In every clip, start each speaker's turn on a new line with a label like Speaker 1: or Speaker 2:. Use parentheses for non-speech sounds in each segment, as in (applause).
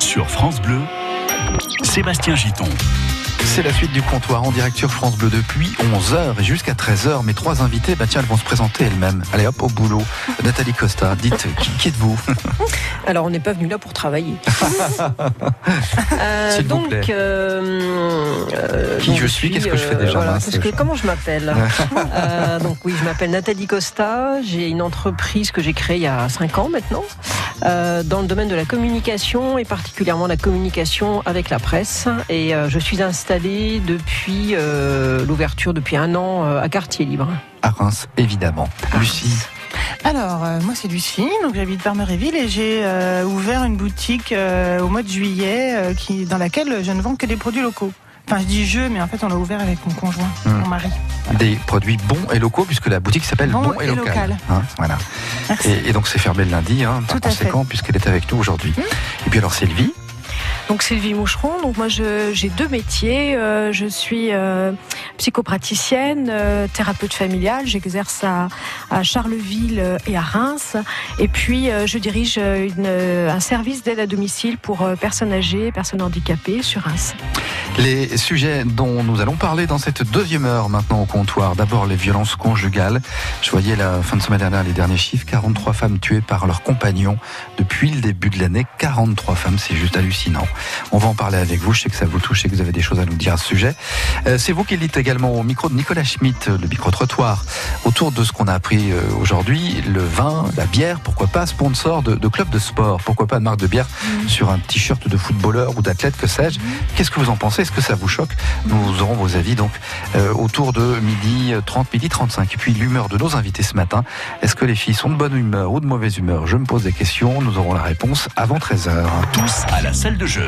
Speaker 1: sur France Bleu, Sébastien Giton.
Speaker 2: C'est la suite du comptoir en direct sur France Bleu depuis 11h et jusqu'à 13h. Mes trois invités, bah tiens, elles vont se présenter elles-mêmes. Allez hop, au boulot. (laughs) Nathalie Costa, dites, qui, qui êtes-vous? (laughs)
Speaker 3: Alors, on n'est pas venu là pour travailler. (laughs) Euh,
Speaker 2: vous
Speaker 3: donc,
Speaker 2: plaît.
Speaker 3: euh, euh,
Speaker 2: Qui
Speaker 3: donc
Speaker 2: je suis, qu'est-ce que je fais
Speaker 3: euh,
Speaker 2: déjà,
Speaker 3: voilà,
Speaker 2: mince,
Speaker 3: parce que
Speaker 2: je-
Speaker 3: Comment je m'appelle? Donc oui, je m'appelle Nathalie Costa. J'ai une entreprise que j'ai créée il y a 5 ans maintenant, dans le domaine de la communication et particulièrement la communication avec la presse. Et je suis installée depuis euh, l'ouverture depuis un an euh, à Quartier Libre.
Speaker 2: À Reims, évidemment. Lucie,
Speaker 4: Alors, euh, moi c'est Lucie, donc j'habite Barmeréville et j'ai euh, ouvert une boutique euh, au mois de juillet euh, qui, dans laquelle je ne vends que des produits locaux. Enfin, je dis je, mais en fait, on l'a ouvert avec mon conjoint,
Speaker 2: Hmm.
Speaker 4: mon mari.
Speaker 2: des produits bons et locaux, puisque la boutique s'appelle
Speaker 4: Bon
Speaker 2: Bon, et
Speaker 4: et
Speaker 2: Local.
Speaker 4: local.
Speaker 2: Hein, voilà.
Speaker 4: Merci.
Speaker 2: Et, et donc c'est fermé le lundi, hein, par
Speaker 4: Tout à fait.
Speaker 2: conséquent, puisqu'elle est avec nous aujourd'hui. Et puis alors Sylvie,
Speaker 5: Donc Sylvie Moucheron, donc moi j'ai deux métiers. Euh, je suis euh, psychopraticienne, euh, thérapeute familiale. J'exerce à, à Charleville euh, et à Reims. Et puis euh, je dirige euh, une, un service d'aide à domicile pour personnes âgées, personnes handicapées sur Reims.
Speaker 2: les sujets dont nous allons parler dans cette deuxième heure maintenant au comptoir. D'abord les violences conjugales. Je voyais la fin de semaine dernière les derniers chiffres 43 femmes tuées par leurs compagnons depuis le début de l'année. 43 femmes, c'est juste hallucinant. On va en parler avec vous. Je sais que ça vous touche et que vous avez des choses à nous dire à ce sujet. Euh, c'est vous qui dites également au micro de Nicolas Schmitt, le micro-trottoir, autour de ce qu'on a appris euh, aujourd'hui, le vin, la bière, pourquoi pas sponsor de, de club de sport, pourquoi pas de marque de bière sur un t-shirt de footballeur ou d'athlète, que sais-je. Qu'est-ce que vous en pensez? Est-ce que ça vous choque? Nous aurons vos avis donc euh, autour de midi euh, 30, midi 35. Et puis l'humeur de nos invités ce matin. Est-ce que les filles sont de bonne humeur ou de mauvaise humeur? Je me pose des questions. Nous aurons la réponse avant 13h.
Speaker 1: Tous à la salle de jeu.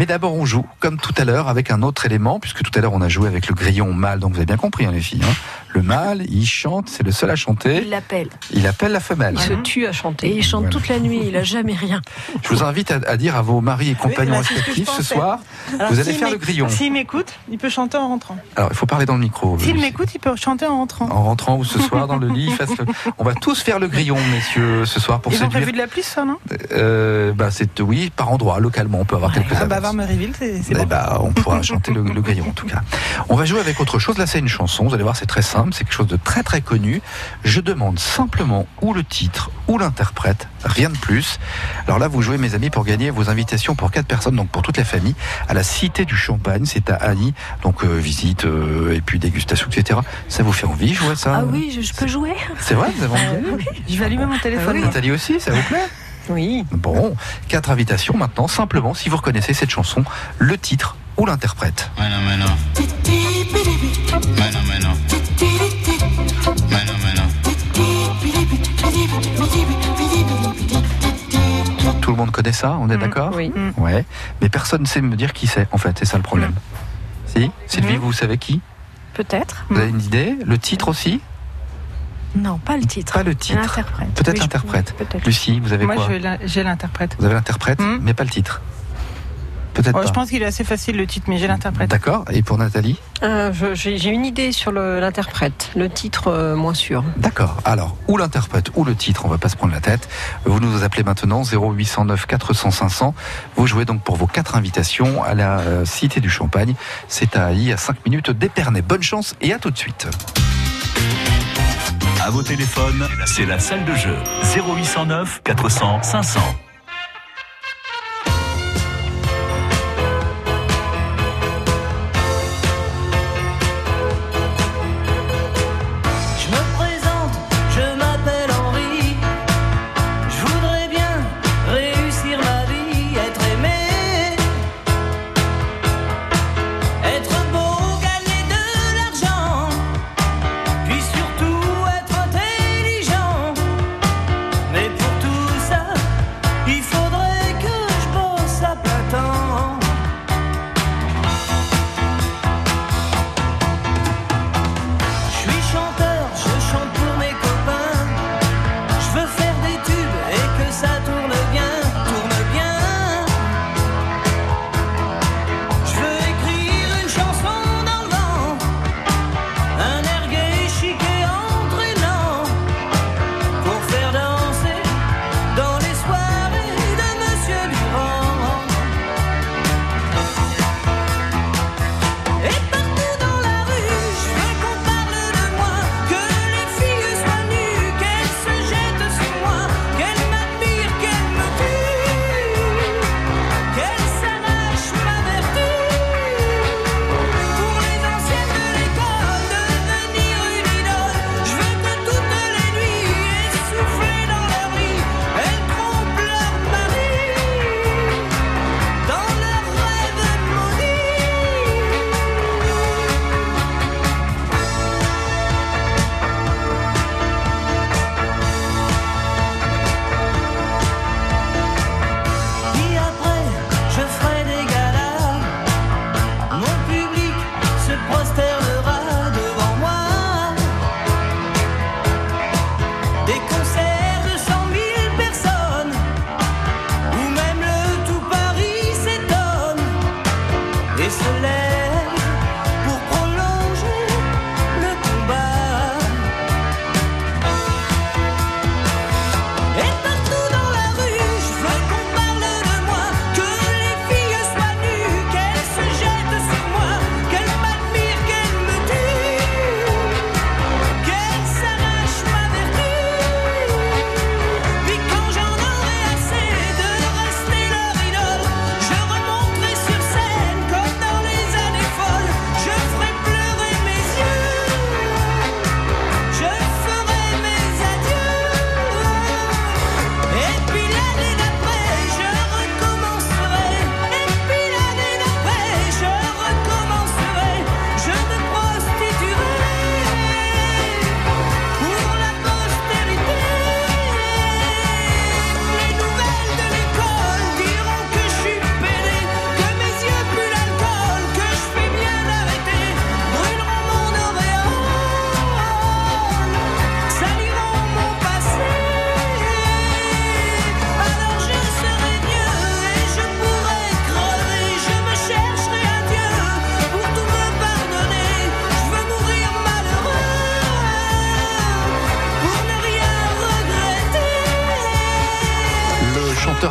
Speaker 2: Mais d'abord, on joue, comme tout à l'heure, avec un autre élément, puisque tout à l'heure, on a joué avec le grillon mâle. Donc, vous avez bien compris, hein, les filles. hein. Le mâle, il chante, c'est le seul à chanter.
Speaker 5: Il l'appelle.
Speaker 2: Il appelle la femelle.
Speaker 3: Il se tue à
Speaker 5: Et
Speaker 3: chanter.
Speaker 5: il chante
Speaker 2: Voilà.
Speaker 5: toute la nuit, il a jamais rien.
Speaker 2: Je vous invite à, à dire à vos maris et compagnons
Speaker 4: bah, ce
Speaker 2: respectifs ce soir,
Speaker 4: Alors,
Speaker 2: vous allez faire le grillon.
Speaker 4: S'il m'écoute, il peut chanter en rentrant.
Speaker 2: Alors, il faut parler dans le micro.
Speaker 4: S'il m'écoute, il peut chanter en rentrant.
Speaker 2: En rentrant ou ce soir dans le lit, le- on va tous faire le grillon, messieurs, ce soir pour
Speaker 4: Ils ont
Speaker 2: séduire.
Speaker 4: prévu de la pluie, ça, non?
Speaker 2: Euh, bah, c'est oui, par endroit, localement, on peut avoir quelques
Speaker 4: Ah c'est
Speaker 2: Eh
Speaker 4: bon.
Speaker 2: bah, on pourra (laughs) chanter le, le grillon en tout cas. On va jouer avec autre chose. Là, c'est une chanson. Vous allez voir, c'est très simple. C'est quelque chose de très très connu. Je demande simplement ou le titre ou l'interprète, rien de plus. Alors là, vous jouez, mes amis, pour gagner vos invitations pour quatre personnes, donc pour toute la famille, à la Cité du Champagne. C'est à Annie. Donc euh, visite euh, et puis dégustation, etc. Ça vous fait envie, jouer ça
Speaker 5: Ah oui, je, je peux jouer
Speaker 2: C'est vrai, vous avez envie (laughs)
Speaker 4: Je vais allumer mon téléphone. moi.
Speaker 2: Nathalie aussi, ça vous plaît?
Speaker 3: Oui.
Speaker 2: Bon, quatre invitations maintenant. Simplement, si vous reconnaissez cette chanson, le titre ou l'interprète. Tout le monde connaît ça, on est d'accord
Speaker 3: Oui.
Speaker 2: Ouais, mais personne ne sait me dire qui c'est, en fait, c'est ça le problème. Si Sylvie, vous savez qui?
Speaker 5: Peut-être.
Speaker 2: Vous avez une idée? Le titre aussi?
Speaker 5: Non, pas le titre.
Speaker 2: Pas le titre.
Speaker 5: L'interprète.
Speaker 2: Peut-être
Speaker 5: Oui,
Speaker 2: l'interprète.
Speaker 5: Peut-être.
Speaker 2: Lucie, vous avez
Speaker 4: Moi,
Speaker 2: quoi
Speaker 4: la- j'ai l'interprète.
Speaker 2: Vous avez l'interprète,
Speaker 4: Mhm.
Speaker 2: mais pas le titre. Peut-être
Speaker 4: Oh,
Speaker 2: pas.
Speaker 4: je pense qu'il est assez facile le titre, mais j'ai l'interprète.
Speaker 2: D'accord, et pour Nathalie
Speaker 3: Euh, J'ai une idée sur le- l'interprète. Le titre, euh, moins sûr.
Speaker 2: D'accord. Alors, ou l'interprète ou le titre, on va pas se prendre la tête. Vous nous appelez maintenant 0809 400 500. Vous jouez donc pour vos quatre invitations à la euh, Cité du Champagne. C'est à I à 5 minutes d'Épernay. Bonne chance et à tout de suite.
Speaker 1: À vos téléphones, c'est la salle de jeu. 0809 400 500.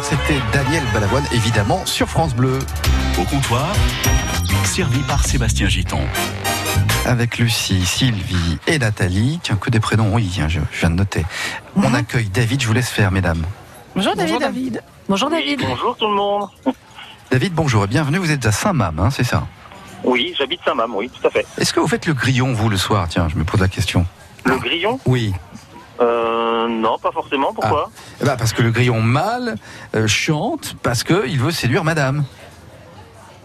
Speaker 2: C'était Daniel Balavoine, évidemment, sur France Bleu.
Speaker 1: Au comptoir, servi par Sébastien Giton.
Speaker 2: Avec Lucie, Sylvie et Nathalie. Tiens, que des prénoms, oui, tiens, je, je viens de noter. On accueille David, je vous laisse faire, mesdames.
Speaker 4: Bonjour David.
Speaker 3: Bonjour David.
Speaker 5: Bonjour David.
Speaker 6: Bonjour tout le monde.
Speaker 2: David, bonjour et bienvenue, vous êtes à Saint-Mam, hein, c'est ça?
Speaker 6: Oui, j'habite Saint-Mam, oui, tout à fait.
Speaker 2: Est-ce que vous faites le grillon, vous, le soir? Tiens, je me pose la question.
Speaker 6: Le grillon?
Speaker 2: Oui.
Speaker 6: Euh, Non, pas forcément. Pourquoi
Speaker 2: Eh ben, parce que le grillon mâle euh, chante parce qu'il veut séduire madame.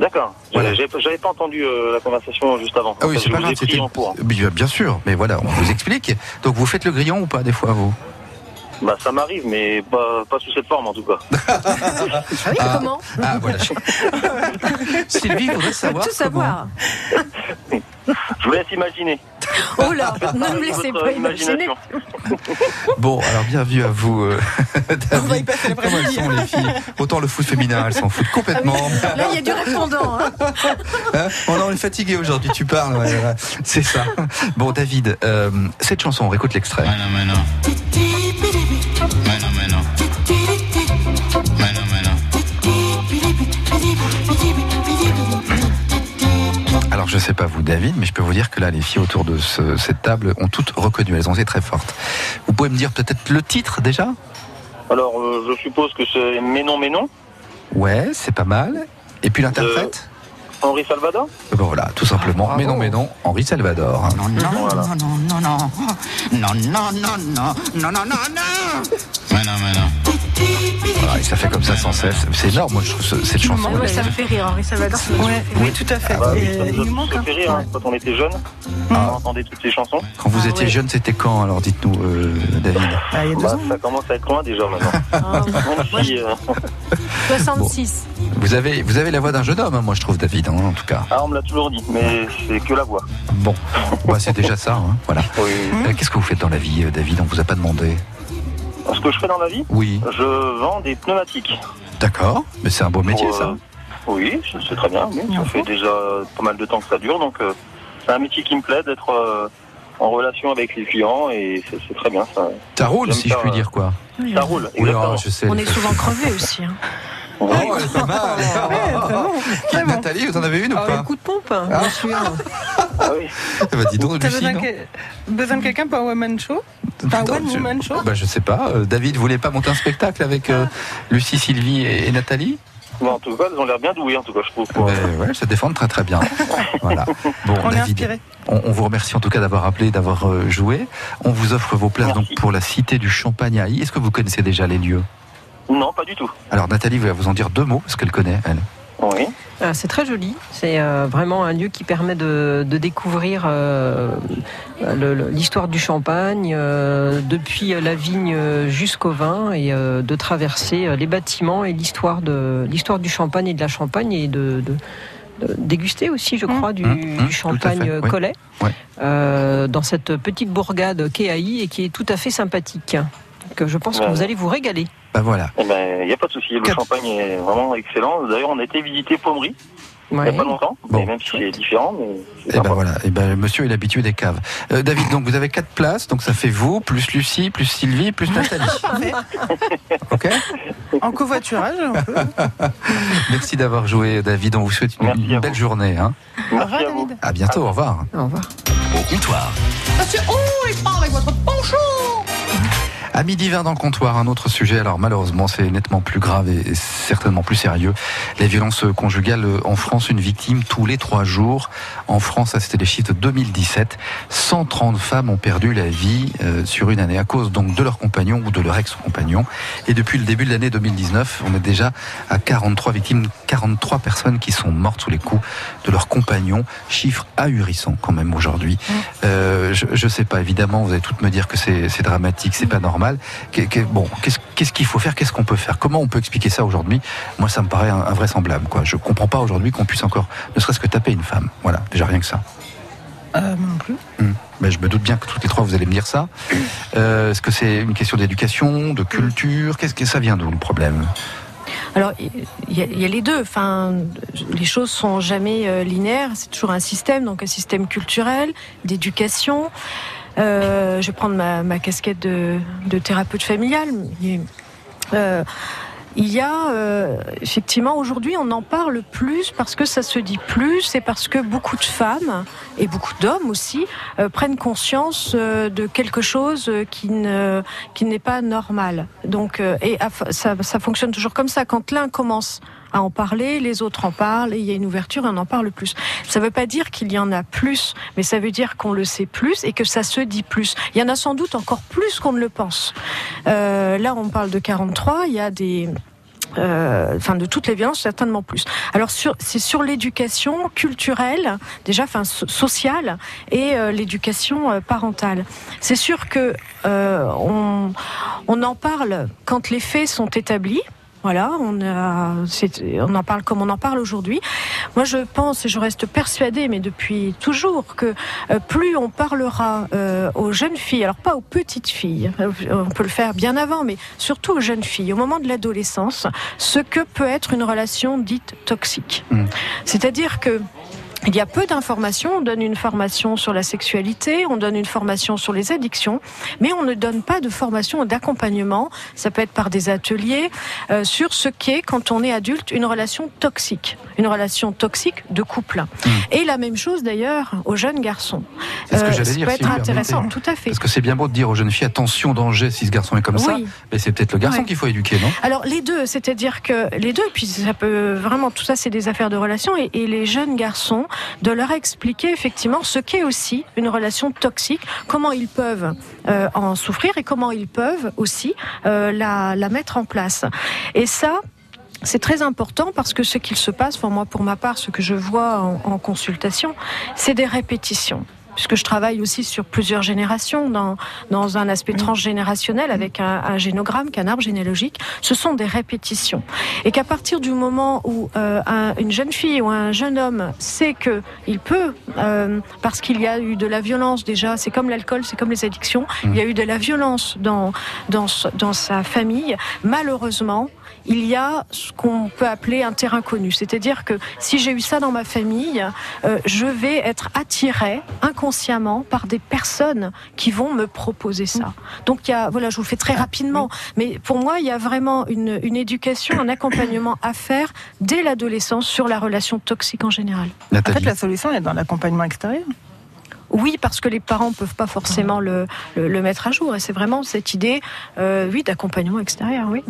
Speaker 6: D'accord.
Speaker 2: Voilà.
Speaker 6: J'avais pas entendu euh, la conversation juste avant.
Speaker 2: Ah oui, c'est pas grave, bien sûr, mais voilà, on vous explique. Donc vous faites le grillon ou pas des fois, vous?
Speaker 6: Bah, ça m'arrive, mais pas, pas sous cette forme en tout cas. (laughs)
Speaker 5: Ah oui,
Speaker 2: Ah.
Speaker 5: comment
Speaker 2: Ah voilà. (laughs) Sylvie voudrait savoir.
Speaker 5: tout savoir. (laughs)
Speaker 6: Je vous laisse imaginer.
Speaker 5: Oh là, ne me laissez pas imaginer.
Speaker 2: Bon, alors bienvenue à vous, euh,
Speaker 4: On va y passer l'après-midi.
Speaker 2: sont les filles? Autant le foot féminin, elles s'en foutent complètement.
Speaker 5: Là, il y a du répondant. hein.
Speaker 2: Hein? Oh non, on est fatigué aujourd'hui, tu parles. ouais, ouais. C'est ça. Bon, David, euh, cette chanson, on réécoute l'extrait.
Speaker 7: Bueno, bueno.
Speaker 2: Alors, je sais pas vous, David, mais je peux vous dire que là, les filles autour de ce- cette table ont toutes reconnu. Elles ont été très fortes. Vous pouvez me dire peut-être le titre déjà?
Speaker 6: Alors, euh, je suppose que c'est Mais non, mais non.
Speaker 2: Ouais, c'est pas mal. Et puis l'interprète?
Speaker 6: Henri Salvador
Speaker 2: Bon voilà, tout simplement. mais non, mais non, Henri Salvador. hein.
Speaker 7: Non, non,
Speaker 6: Voilà.
Speaker 7: non, non, non, non. Non, non, non, non. Non, non, non, non. Bueno, bueno.
Speaker 2: Voilà, et ça fait comme ça sans cesse. C'est énorme, moi, je trouve ce- cette chanson.
Speaker 5: Ouais, ça me fait rire, Henri Salvador.
Speaker 4: Ouais, oui, tout à fait.
Speaker 6: Bah oui,
Speaker 4: Et
Speaker 6: ça
Speaker 4: il
Speaker 6: nous
Speaker 4: manque
Speaker 6: fait rire hein, quand on était jeunes. On entendait toutes ces chansons.
Speaker 2: Quand vous
Speaker 5: Ah,
Speaker 2: étiez
Speaker 5: ouais.
Speaker 2: jeune, c'était quand Alors dites-nous, euh, David.
Speaker 4: Bah, il y a deux
Speaker 6: Bah,
Speaker 4: ans.
Speaker 6: ça commence à être loin déjà maintenant.
Speaker 5: Ah, (laughs)
Speaker 6: Même si, euh, (laughs)
Speaker 5: 66.
Speaker 2: Vous avez, vous avez la voix d'un jeune homme, hein, moi je trouve, David, hein, en tout cas.
Speaker 6: ah, on me l'a toujours dit, mais c'est que la voix.
Speaker 2: Bon, bah, c'est déjà ça. hein, voilà.
Speaker 6: Oui.
Speaker 2: Euh, Qu'est-ce que vous faites dans la vie, David? On vous a pas demandé.
Speaker 6: Ce que je fais dans la vie,
Speaker 2: Oui,
Speaker 6: je vends des pneumatiques.
Speaker 2: d'accord. Mais c'est un beau métier,
Speaker 6: Pour,
Speaker 2: ça.
Speaker 6: euh, Oui, c'est c'est très bien. oui. Ça fait déjà pas mal de temps que ça dure, donc euh, c'est un métier qui me plaît d'être euh, en relation avec les clients et c'est très bien. Ça,
Speaker 2: Ça roule, si je puis
Speaker 6: euh,
Speaker 2: dire, quoi.
Speaker 6: ça roule.
Speaker 2: Oui, alors, je sais.
Speaker 5: On est souvent crevés aussi. hein.
Speaker 2: Oh, elle est pas mal.
Speaker 4: très bon.
Speaker 2: Nathalie, vous en avez une ou
Speaker 3: Ah,
Speaker 2: pas
Speaker 3: le coup de pompe, hein, bien sûr.
Speaker 6: Ah oui.
Speaker 2: Eh ben, dis donc,
Speaker 4: T'as besoin, que- besoin de quelqu'un pour un one-man show
Speaker 2: Attends,
Speaker 4: one
Speaker 2: je-
Speaker 4: woman show
Speaker 2: bah, je sais pas. euh, David, vous voulez pas monter un spectacle avec euh, Lucie, Sylvie et, et Nathalie?
Speaker 6: Bon, en tout cas, elles ont l'air bien douées, en tout cas, je trouve.
Speaker 2: Ben, ouais, se défendent très très bien. (laughs) voilà. Bon,
Speaker 4: On
Speaker 2: David, on, on vous remercie en tout cas d'avoir appelé, d'avoir euh, joué. On vous offre vos places
Speaker 6: Merci.
Speaker 2: donc pour la Cité du Champagne à I. Est-ce que vous connaissez déjà les lieux?
Speaker 6: Non, pas du tout.
Speaker 2: Alors Nathalie va vous en dire deux mots parce qu'elle connaît elle.
Speaker 6: Oui.
Speaker 3: Ah, C'est très joli. C'est euh, vraiment un lieu qui permet de, de découvrir euh, l'histoire du champagne, euh, depuis la vigne jusqu'au vin, et euh, de traverser les bâtiments et l'histoire de l'histoire du champagne et de la Champagne, et de, de- de déguster aussi, je crois, du,
Speaker 2: Mmh, mmh,
Speaker 3: du champagne
Speaker 2: fait,
Speaker 3: collet,
Speaker 2: Ouais.
Speaker 3: euh, dans cette petite bourgade qu'est Haï et qui est tout à fait sympathique. Que je pense que vous allez vous régaler.
Speaker 2: Ben voilà.
Speaker 6: Eh ben, il n'y a pas de souci. Le
Speaker 2: Quatre.
Speaker 6: champagne est vraiment excellent. D'ailleurs, on a été visiter Pommery il
Speaker 3: Ouais.
Speaker 6: n'y a pas longtemps.
Speaker 2: Bon.
Speaker 6: mais même si c'est différent, mais
Speaker 2: Et
Speaker 6: sympa.
Speaker 2: ben voilà. Et ben monsieur est l'habitué des caves. Euh, David, donc vous avez quatre places, donc ça fait vous plus Lucie, plus Sylvie, plus Nathalie. (laughs) ok.
Speaker 4: En covoiturage, on peut. (laughs)
Speaker 2: Merci d'avoir joué, David. On vous souhaite une, belle
Speaker 6: vous.
Speaker 2: journée. Hein.
Speaker 4: Au revoir,
Speaker 6: à.
Speaker 4: David.
Speaker 2: À bientôt. Au revoir.
Speaker 3: Au revoir.
Speaker 1: Au comptoir,
Speaker 2: À midi 20 dans le comptoir, un autre sujet. Alors malheureusement, c'est nettement plus grave et certainement plus sérieux. Les violences conjugales en France, une victime tous les trois jours. En France, ça c'était les chiffres de 2017. 130 femmes ont perdu la vie euh, sur une année à cause donc de leur compagnon ou de leur ex-compagnon. Et depuis le début de l'année 2019, on est déjà à 43 victimes, 43 personnes qui sont mortes sous les coups de leur compagnon. Chiffre ahurissant quand même aujourd'hui. Euh, je, je sais pas, évidemment, vous allez toutes me dire que c'est c'est dramatique, c'est pas normal. Bon, qu'est-ce qu'il faut faire? Qu'est-ce qu'on peut faire? Comment on peut expliquer ça aujourd'hui? Moi, ça me paraît un- invraisemblable. Quoi. Je comprends pas aujourd'hui qu'on puisse encore, ne serait-ce que taper une femme. Voilà, déjà rien que ça.
Speaker 4: Euh, moi non plus.
Speaker 2: Mais je me doute bien que toutes les trois, vous allez me dire ça. Euh, Est-ce que c'est une question d'éducation, de culture? Qu'est-ce que ça vient d'où le problème?
Speaker 5: Alors, il y, a- il y a les deux. Enfin, les choses sont jamais euh, linéaires. C'est toujours un système, donc un système culturel, d'éducation. Euh, je vais prendre ma, ma casquette de, de thérapeute familiale. Euh, il y a euh, effectivement aujourd'hui on en parle plus parce que ça se dit plus et parce que beaucoup de femmes et beaucoup d'hommes aussi euh, prennent conscience euh, de quelque chose qui ne qui n'est pas normal. Donc et ça, ça fonctionne toujours comme ça quand l'un commence à en parler, les autres en parlent et il y a une ouverture et on en parle plus. Ça ne veut pas dire qu'il y en a plus, mais ça veut dire qu'on le sait plus et que ça se dit plus. Il y en a sans doute encore plus qu'on ne le pense. Euh, là, on parle de 43, il y a des euh, enfin de toutes les violences certainement plus. Alors c'est sur l'éducation culturelle déjà enfin so- sociale et euh, l'éducation parentale. C'est sûr que on on en parle quand les faits sont établis. Voilà, on, a, c'est- on en parle comme on en parle aujourd'hui. Moi, je pense et je reste persuadée, mais depuis toujours, que euh, plus on parlera euh, aux jeunes filles, alors pas aux petites filles, euh, on peut le faire bien avant, mais surtout aux jeunes filles, au moment de l'adolescence, ce que peut être une relation dite toxique.
Speaker 2: Mm.
Speaker 5: C'est-à-dire que il y a peu d'informations. On donne une formation sur la sexualité, on donne une formation sur les addictions, mais on ne donne pas de formation ou d'accompagnement. Ça peut être par des ateliers euh, sur ce qu'est, quand on est adulte, une relation toxique, une relation toxique de couple. Et la même chose d'ailleurs aux jeunes garçons.
Speaker 2: Hmm. C'est ce que
Speaker 5: Euh,
Speaker 2: j'allais
Speaker 5: ça
Speaker 2: dire,
Speaker 5: peut
Speaker 2: si
Speaker 5: être
Speaker 2: permettez.
Speaker 5: intéressant, tout à fait.
Speaker 2: Parce que c'est bien beau de dire aux jeunes filles attention danger si ce garçon est comme ça,
Speaker 5: Oui.
Speaker 2: mais c'est peut-être le garçon
Speaker 5: Ouais.
Speaker 2: qu'il faut éduquer, non?
Speaker 5: Alors les deux, c'est-à-dire que les deux, puis ça peut vraiment tout ça, c'est des affaires de relations et, et les jeunes garçons de leur expliquer effectivement ce qu'est aussi une relation toxique, comment ils peuvent euh, en souffrir et comment ils peuvent aussi euh, la, mettre en place. Et ça. C'est très important parce que ce qu'il se passe, pour moi, pour ma part, ce que je vois en, en consultation, c'est des répétitions. Puisque je travaille aussi sur plusieurs générations, dans, dans un aspect transgénérationnel avec un, un génogramme, qu'un arbre généalogique, ce sont des répétitions. Et qu'à partir du moment où euh, un- une jeune fille ou un jeune homme sait que il peut, euh, parce qu'il y a eu de la violence déjà, c'est comme l'alcool, c'est comme les addictions, il y a eu de la violence dans, dans, dans sa famille, malheureusement, il y a ce qu'on peut appeler un terrain connu. C'est-à-dire que si j'ai eu ça dans ma famille, euh, je vais être attirée inconsciemment par des personnes qui vont me proposer ça. Donc il y a, voilà, je vous le fais très rapidement, mais pour moi, il y a vraiment une, une éducation, un accompagnement à faire dès l'adolescence sur la relation toxique en général.
Speaker 4: En fait, la solution est dans l'accompagnement extérieur.
Speaker 5: Oui, parce que les parents peuvent pas forcément le, le, le mettre à jour. Et c'est vraiment cette idée, euh, oui, d'accompagnement extérieur, oui.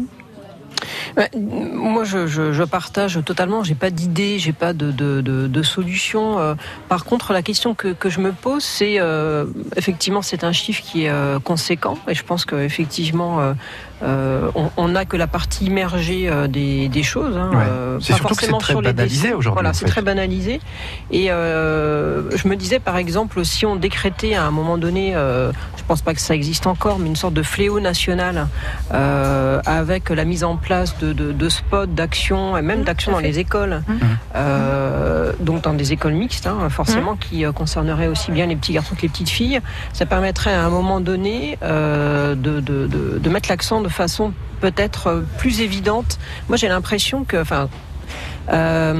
Speaker 3: Moi, je, partage totalement. J'ai pas d'idée, j'ai pas de, solution. Euh, Par contre, la question que, que je me pose, c'est euh, effectivement, c'est un chiffre qui est euh, conséquent, et je pense qu'effectivement, euh, euh, on- n'a que la partie immergée euh, des, des choses. hein,
Speaker 2: Ouais.
Speaker 3: euh,
Speaker 2: C'est
Speaker 3: pas
Speaker 2: surtout que c'est
Speaker 3: forcément
Speaker 2: très
Speaker 3: sur les
Speaker 2: banalisé aujourd'hui,
Speaker 3: Voilà, c'est très banalisé. Et euh, je me disais, par exemple, si on décrétait à un moment donné, euh, je pense pas que ça existe encore, mais une sorte de fléau national euh, avec la mise en place de, de, de spots d'action et même
Speaker 5: Mmh,
Speaker 3: d'action
Speaker 5: tout à
Speaker 3: dans
Speaker 5: fait.
Speaker 3: les écoles, euh, donc dans des écoles mixtes, hein, forcément, qui euh, concerneraient aussi bien les petits garçons que les petites filles. Ça permettrait à un moment donné euh, de, de, de, de mettre l'accent de façon peut-être euh, plus évidente. Moi, j'ai l'impression que, euh,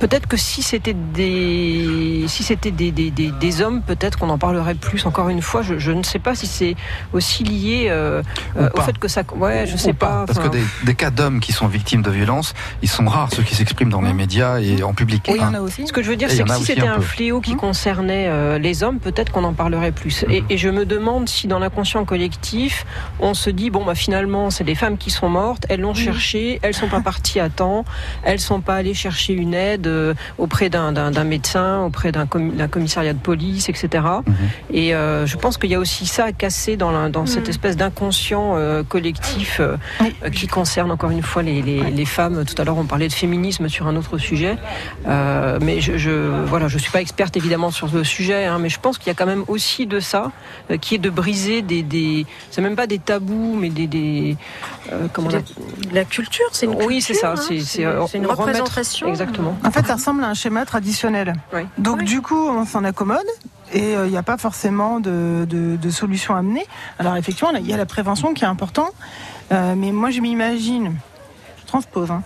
Speaker 3: Peut-être que si c'était des si c'était des, des, des, des hommes, peut-être qu'on en parlerait plus. Encore une fois, je, je ne sais pas si c'est aussi lié euh, euh, au fait que ça. Ouais, je
Speaker 2: Ou
Speaker 3: sais pas.
Speaker 2: Parce que des, des cas d'hommes qui sont victimes de violences, ils sont rares, ceux qui s'expriment dans les médias et en public.
Speaker 4: Et il y en
Speaker 2: hein.
Speaker 4: a aussi.
Speaker 3: Ce que je veux dire, c'est que
Speaker 2: a
Speaker 3: si c'était
Speaker 2: un
Speaker 3: fléau qui
Speaker 4: Mmh.
Speaker 3: concernait euh, les hommes, peut-être qu'on en parlerait plus. Et,
Speaker 2: Mhm.
Speaker 3: et je me demande si dans l'inconscient collectif, on se dit bon bah finalement c'est des femmes qui sont mortes, elles l'ont cherché, elles sont pas parties à temps, elles sont pas allées chercher une aide euh, auprès d'un médecin, auprès d'un commi- d'un commissariat de police, etc.
Speaker 2: Mhm.
Speaker 3: Et euh, je pense qu'il y a aussi ça à casser dans, la- dans cette
Speaker 5: Mhm.
Speaker 3: espèce d'inconscient euh, collectif euh,
Speaker 4: Oui.
Speaker 3: qui concerne encore une fois les, les, les femmes. Tout à l'heure, on parlait de féminisme sur un autre sujet, Euh, mais je, je voilà, je suis pas experte évidemment sur ce sujet, hein, mais je pense qu'il y a quand même aussi de ça, euh, qui est de briser des, des c'est même pas des tabous, mais des, des euh, comment on
Speaker 5: La culture, c'est une
Speaker 3: Oui, c'est ça,
Speaker 5: hein.
Speaker 3: c'est-
Speaker 5: une
Speaker 3: remettre-
Speaker 5: représentation.
Speaker 3: exactement.
Speaker 4: En fait, ça ressemble à un schéma traditionnel.
Speaker 3: Oui.
Speaker 4: Donc
Speaker 5: Oui.
Speaker 4: du coup, on s'en accommode et euh, il n'y a pas forcément de, de, de solution amenée. Alors effectivement, il y a la prévention qui est important, euh, mais moi je m'imagine, je transpose, hein,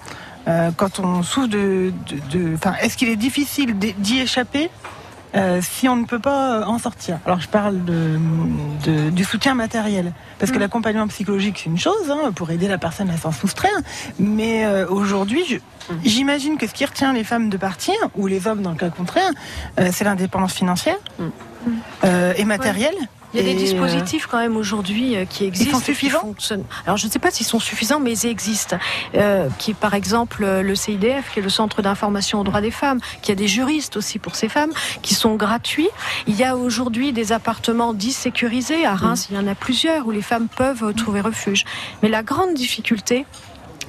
Speaker 4: euh, quand on souffre de... de- est-ce qu'il est difficile d'y échapper euh, si on ne peut pas euh, en sortir. Alors je parle de, de- du soutien matériel, parce que
Speaker 5: Mm.
Speaker 4: l'accompagnement psychologique c'est une chose hein, pour aider la personne à s'en soustraire, mais euh, aujourd'hui je- j'imagine que ce qui retient les femmes de partir ou les hommes dans le cas contraire, euh, c'est l'indépendance financière euh, et matérielle.
Speaker 5: Il y a des
Speaker 4: Et, euh,
Speaker 5: dispositifs quand même aujourd'hui euh, qui existent.
Speaker 4: sont
Speaker 5: et qui
Speaker 4: suffisants.
Speaker 5: Alors je ne sais pas s'ils sont suffisants, mais ils existent. Euh, qui est par exemple euh, le CIDF, qui est le Centre d'information aux droits des femmes, qui a des juristes aussi pour ces femmes, qui sont gratuits. Il y a aujourd'hui des appartements dits sécurisés. À Reims, il y en a plusieurs où les femmes peuvent trouver refuge. Mais la grande difficulté,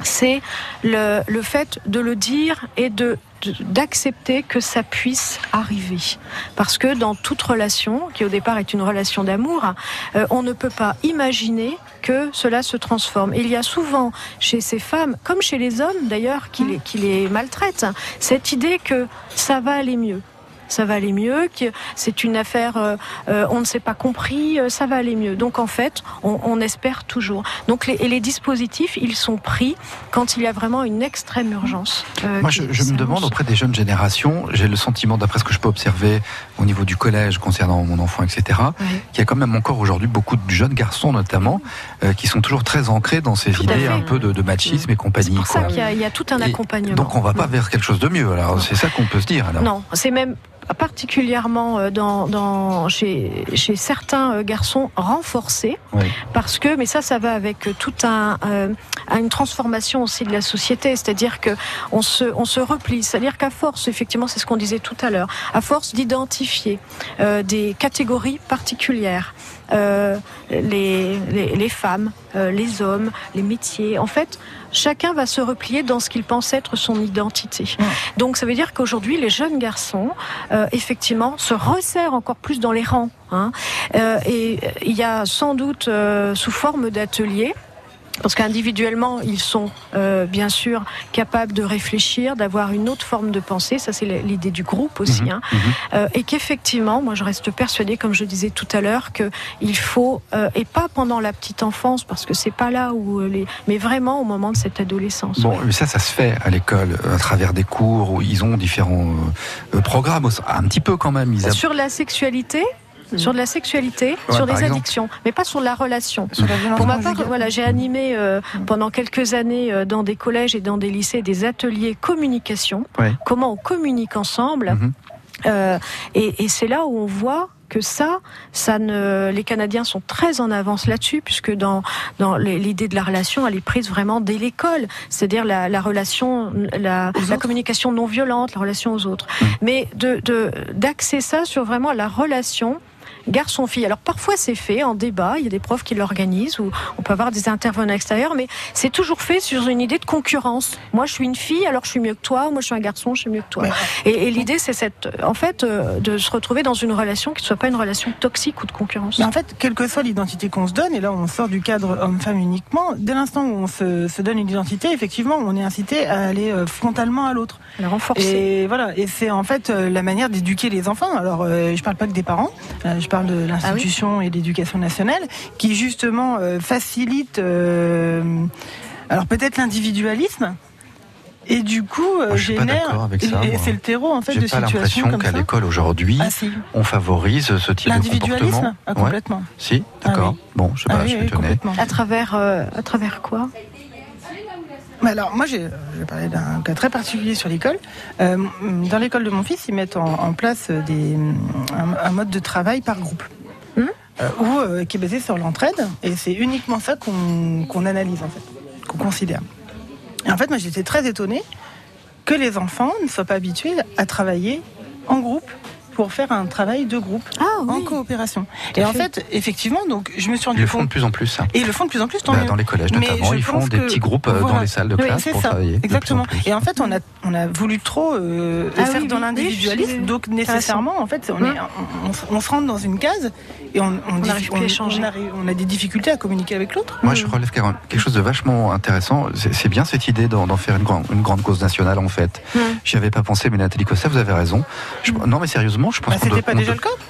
Speaker 5: c'est le, le fait de le dire et de d'accepter que ça puisse arriver. Parce que dans toute relation, qui au départ est une relation d'amour, euh, on ne peut pas imaginer que cela se transforme. Et il y a souvent chez ces femmes, comme chez les hommes d'ailleurs, qui les, qui les maltraitent, cette idée que ça va aller mieux. Ça va aller mieux, que c'est une affaire, euh, euh, on ne s'est pas compris, euh, ça va aller mieux. Donc en fait, on, on espère toujours. Donc les, et les dispositifs, ils sont pris quand il y a vraiment une extrême urgence.
Speaker 2: Moi, je, je me demande auprès des jeunes générations, j'ai le sentiment, d'après ce que je peux observer au niveau du collège concernant mon enfant, etc.,
Speaker 5: Oui.
Speaker 2: qu'il y a quand même encore aujourd'hui beaucoup de jeunes garçons, notamment, qui sont toujours très ancrés dans ces
Speaker 5: Tout
Speaker 2: idées un peu de, de machisme et compagnie.
Speaker 5: C'est pour ça qu'il y, a- il y a tout un
Speaker 2: Et
Speaker 5: accompagnement.
Speaker 2: Donc, on va pas vers quelque chose de mieux. Alors, c'est ça qu'on peut se dire. Alors.
Speaker 5: Non, c'est même particulièrement euh, dans, dans, chez, chez certains euh, garçons renforcés,
Speaker 2: Oui.
Speaker 5: parce que, mais ça, ça va avec euh, tout un, euh, une transformation aussi de la société, c'est-à-dire que on se, on se replie, c'est-à-dire qu'à force, effectivement, c'est ce qu'on disait tout à l'heure, à force d'identifier euh, des catégories particulières, euh, les, les, les femmes, les hommes, les métiers, en fait, chacun va se replier dans ce qu'il pense être son identité. Donc ça veut dire qu'aujourd'hui, les jeunes garçons, euh, effectivement, se resserrent encore plus dans les rangs. hein. Euh, et il y a sans doute euh, sous forme d'ateliers. Parce qu'individuellement, ils sont euh, bien sûr capables de réfléchir, d'avoir une autre forme de pensée. Ça, c'est l'idée du groupe aussi.
Speaker 2: Mhm,
Speaker 5: hein.
Speaker 2: mhm.
Speaker 5: Euh, et qu'effectivement, moi, je reste persuadée, comme je disais tout à l'heure, que il faut euh, et pas pendant la petite enfance, parce que c'est pas là où euh, les, mais vraiment au moment de cette adolescence.
Speaker 2: Bon,
Speaker 5: ouais.
Speaker 2: mais ça, ça se fait à l'école, à travers des cours où ils ont différents euh, euh, programmes, un petit peu quand même. Ils a-
Speaker 5: Sur la sexualité, sur de la sexualité,
Speaker 2: Ouais,
Speaker 5: sur
Speaker 2: exemple.
Speaker 5: addictions, mais pas sur la relation.
Speaker 4: Sur la violence
Speaker 5: Pour ma part, voilà, j'ai animé euh, pendant quelques années euh, dans des collèges et dans des lycées des ateliers communication.
Speaker 2: Ouais.
Speaker 5: Comment on communique ensemble.
Speaker 2: Mhm.
Speaker 5: Euh, et et c'est là où on voit que ça, ça ne, les Canadiens sont très en avance là-dessus, puisque dans, dans l'idée de la relation, elle est prise vraiment dès l'école, c'est-à-dire la, la relation, la, la communication non violente, la relation aux autres.
Speaker 2: Mmh.
Speaker 5: Mais de, de, d'axer ça sur vraiment la relation garçon-fille. Alors parfois c'est fait en débat, il y a des profs qui l'organisent ou on peut avoir des intervenants extérieurs, mais c'est toujours fait sur une idée de concurrence. Moi je suis une fille, alors je suis mieux que toi, moi je suis un garçon, je suis mieux que toi. Et, et l'idée c'est cette, en fait, euh, de se retrouver dans une relation qui ne soit pas une relation toxique ou de concurrence.
Speaker 4: Mais en fait, quelle que soit l'identité qu'on se donne, et là on sort du cadre homme-femme uniquement, dès l'instant où on se, se donne une identité, effectivement, on est incité à aller euh, frontalement à l'autre.
Speaker 5: La renforcer.
Speaker 4: Et voilà, et c'est en fait euh, la manière d'éduquer les enfants. Alors, euh, je parle pas que des parents, euh, je parle de l'institution et de l'éducation nationale, qui justement euh, facilite, euh, alors peut-être l'individualisme. Et du coup, euh,
Speaker 2: Moi, je suis
Speaker 4: génère.
Speaker 2: d'accord avec ça,
Speaker 4: et c'est le terreau en fait
Speaker 2: J'ai
Speaker 4: de
Speaker 2: pas l'impression qu'à l'école aujourd'hui,
Speaker 4: Ah si,
Speaker 2: on favorise ce type de comportement.
Speaker 4: l'individualisme, ah,
Speaker 2: Ouais.
Speaker 4: complètement.
Speaker 2: Si, d'accord.
Speaker 4: Ah oui.
Speaker 2: Bon, je sais pas,
Speaker 4: Ah
Speaker 2: je suis
Speaker 4: oui,
Speaker 2: étonné.
Speaker 5: À travers, euh, à travers quoi?
Speaker 4: Alors, moi, j'ai j'ai parlé d'un cas très particulier sur l'école. Euh, dans l'école de mon fils, ils mettent en, en place des, un, un mode de travail par groupe.
Speaker 5: Mhm.
Speaker 4: Euh, où, euh, qui est basé sur l'entraide. Et c'est uniquement ça qu'on qu'on analyse, en fait, qu'on considère. Et en fait, moi, j'étais très étonnée que les enfants ne soient pas habitués à travailler en groupe pour faire un travail de groupe,
Speaker 5: Ah
Speaker 4: en coopération.
Speaker 5: Tout
Speaker 4: Et en
Speaker 5: fait.
Speaker 4: fait, effectivement, donc, je me suis
Speaker 2: Ils
Speaker 4: rendu
Speaker 2: le font de plus en plus. ça.
Speaker 4: Et ils le font de plus en plus, tant
Speaker 2: Bah, dans les collèges
Speaker 4: Mais
Speaker 2: notamment, ils font des
Speaker 4: que-
Speaker 2: petits groupes euh, dans les salles de
Speaker 4: Oui,
Speaker 2: classe
Speaker 4: c'est
Speaker 2: pour
Speaker 4: ça,
Speaker 2: travailler. de plus en
Speaker 4: Exactement.
Speaker 2: plus.
Speaker 4: Et en fait, on a, on a voulu trop euh,
Speaker 5: Ah
Speaker 4: faire
Speaker 5: oui,
Speaker 4: dans
Speaker 5: oui,
Speaker 4: l'individualisme, donc nécessairement, en fait, on, est, on, on- on se rentre dans une case et on, on, on-
Speaker 5: échanger.
Speaker 4: on arrive- on a des difficultés à communiquer avec l'autre.
Speaker 2: Moi, je relève quelque chose de vachement intéressant. C'est bien cette idée d'en faire une grande, une grande cause nationale, en fait.
Speaker 5: Mm.
Speaker 2: J'y avais pas pensé, mais Nathalie Costa, vous avez raison. Je- non, mais sérieusement, je pense
Speaker 4: Bah. C'était pas déjà
Speaker 2: doit-
Speaker 4: le cas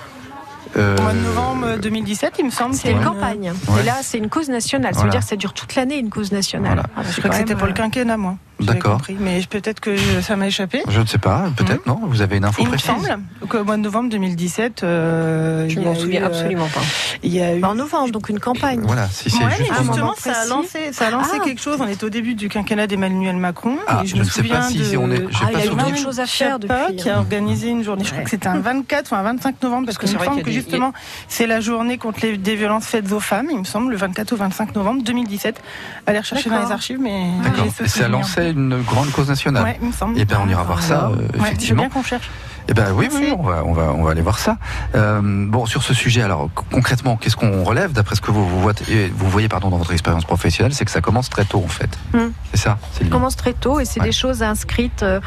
Speaker 2: euh,
Speaker 4: Au mois de novembre 2017, il me semble. Y
Speaker 5: une campagne.
Speaker 2: Ouais.
Speaker 5: Et là, c'est une cause nationale. Ça
Speaker 2: Voilà.
Speaker 5: veut dire que ça dure toute l'année, une cause nationale.
Speaker 2: Voilà.
Speaker 5: Ah, bah,
Speaker 4: Je crois que c'était pour le
Speaker 5: euh,
Speaker 4: quinquennat, moi.
Speaker 2: D'accord.
Speaker 4: Mais peut-être que ça m'a échappé.
Speaker 2: Je ne sais pas, peut-être non. Vous avez une info
Speaker 4: Il me
Speaker 2: précise
Speaker 4: semble qu'au mois de novembre 2017, euh,
Speaker 3: Je
Speaker 4: il
Speaker 3: ne
Speaker 4: y a
Speaker 3: m'en souviens
Speaker 4: eu, euh,
Speaker 3: absolument pas.
Speaker 4: Il y a eu
Speaker 5: En novembre, donc une campagne.
Speaker 2: Voilà, si c'est
Speaker 4: Ouais,
Speaker 2: juste.
Speaker 4: justement, ça a lancé, ça a lancé
Speaker 5: Ah.
Speaker 4: quelque chose. On était au début du quinquennat d'Emmanuel Macron.
Speaker 2: Ah,
Speaker 4: et je,
Speaker 2: je
Speaker 4: me
Speaker 2: ne sais pas
Speaker 4: souviens
Speaker 2: si
Speaker 4: de...
Speaker 2: on est- j'ai
Speaker 5: Ah, il
Speaker 2: pas
Speaker 5: y a eu plein de choses à faire depuis.
Speaker 4: qui a organisé une journée, je crois que c'était un 24 ou un 25 novembre, parce
Speaker 3: Parce que
Speaker 4: que
Speaker 3: c'est
Speaker 4: il me semble que
Speaker 3: des-
Speaker 4: justement, c'est la journée contre les, des violences faites aux femmes, il me semble, le 24 ou 25 novembre 2017. Allez rechercher dans les archives, mais
Speaker 2: D'accord.
Speaker 4: j'ai ce
Speaker 2: Et une grande cause nationale.
Speaker 4: Ouais, il me semble.
Speaker 2: Eh ben, on ira voir ça, euh,
Speaker 4: Ouais, je veux
Speaker 2: effectivement.
Speaker 4: bien qu'on cherche.
Speaker 2: Eh ben oui, oui, on va, on va, on va aller voir ça. Euh, bon, sur ce sujet, alors concrètement, qu'est-ce qu'on relève d'après ce que vous, vous, voyez, vous voyez pardon, dans votre expérience professionnelle, c'est que ça commence très tôt en fait.
Speaker 5: Hmm.
Speaker 2: C'est ça,
Speaker 5: Ça commence très tôt et c'est
Speaker 2: Ouais.
Speaker 5: des choses inscrites euh,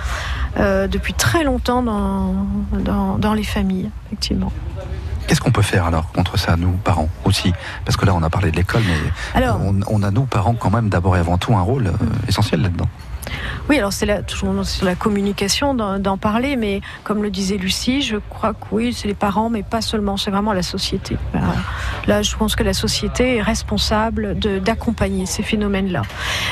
Speaker 5: euh, depuis très longtemps dans, dans, dans les familles, effectivement.
Speaker 2: Qu'est-ce qu'on peut faire alors contre ça, nous, parents aussi? Parce que là, on a parlé de l'école, mais
Speaker 5: Alors,
Speaker 2: on, on a, nous, parents, quand même, d'abord et avant tout, un rôle euh, essentiel là-dedans.
Speaker 5: Oui, alors c'est toujours sur la communication d'en parler, mais comme le disait Lucie, je crois que oui, c'est les parents, mais pas seulement, c'est vraiment la société. Là, je pense que la société est responsable d'accompagner ces phénomènes-là.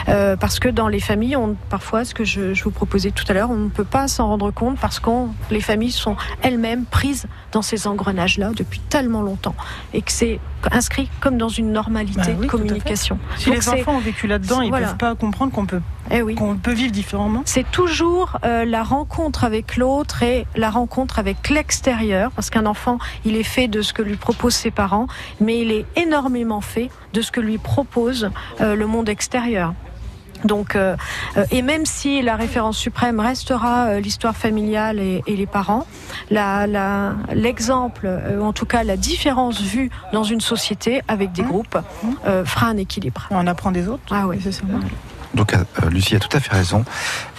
Speaker 5: Euh, parce que dans les familles, on, parfois, ce que je, je vous proposais tout à l'heure, on ne peut pas s'en rendre compte parce que les familles sont elles-mêmes prises dans ces engrenages-là depuis tellement longtemps et que c'est inscrit comme dans une normalité
Speaker 4: Bah oui,
Speaker 5: communication.
Speaker 4: Si
Speaker 5: Donc
Speaker 4: les enfants ont vécu là-dedans, ils ne
Speaker 5: voilà.
Speaker 4: peuvent pas comprendre qu'on peut,
Speaker 5: Eh oui.
Speaker 4: qu'on peut vivre différemment.
Speaker 5: C'est toujours euh, la rencontre avec l'autre et la rencontre avec l'extérieur, parce qu'un enfant, il est fait de ce que lui proposent ses parents, mais il est énormément fait de ce que lui propose euh, le monde extérieur. Donc, euh, euh, et même si la référence suprême restera euh, l'histoire familiale et, et les parents, la- la- l'exemple, euh, en tout cas la différence vue dans une société avec des
Speaker 4: Mmh.
Speaker 5: groupes, euh, fera un équilibre.
Speaker 4: On apprend des autres.
Speaker 5: Ah oui,
Speaker 4: c'est ça.
Speaker 2: Donc, euh, Lucie a tout à fait raison.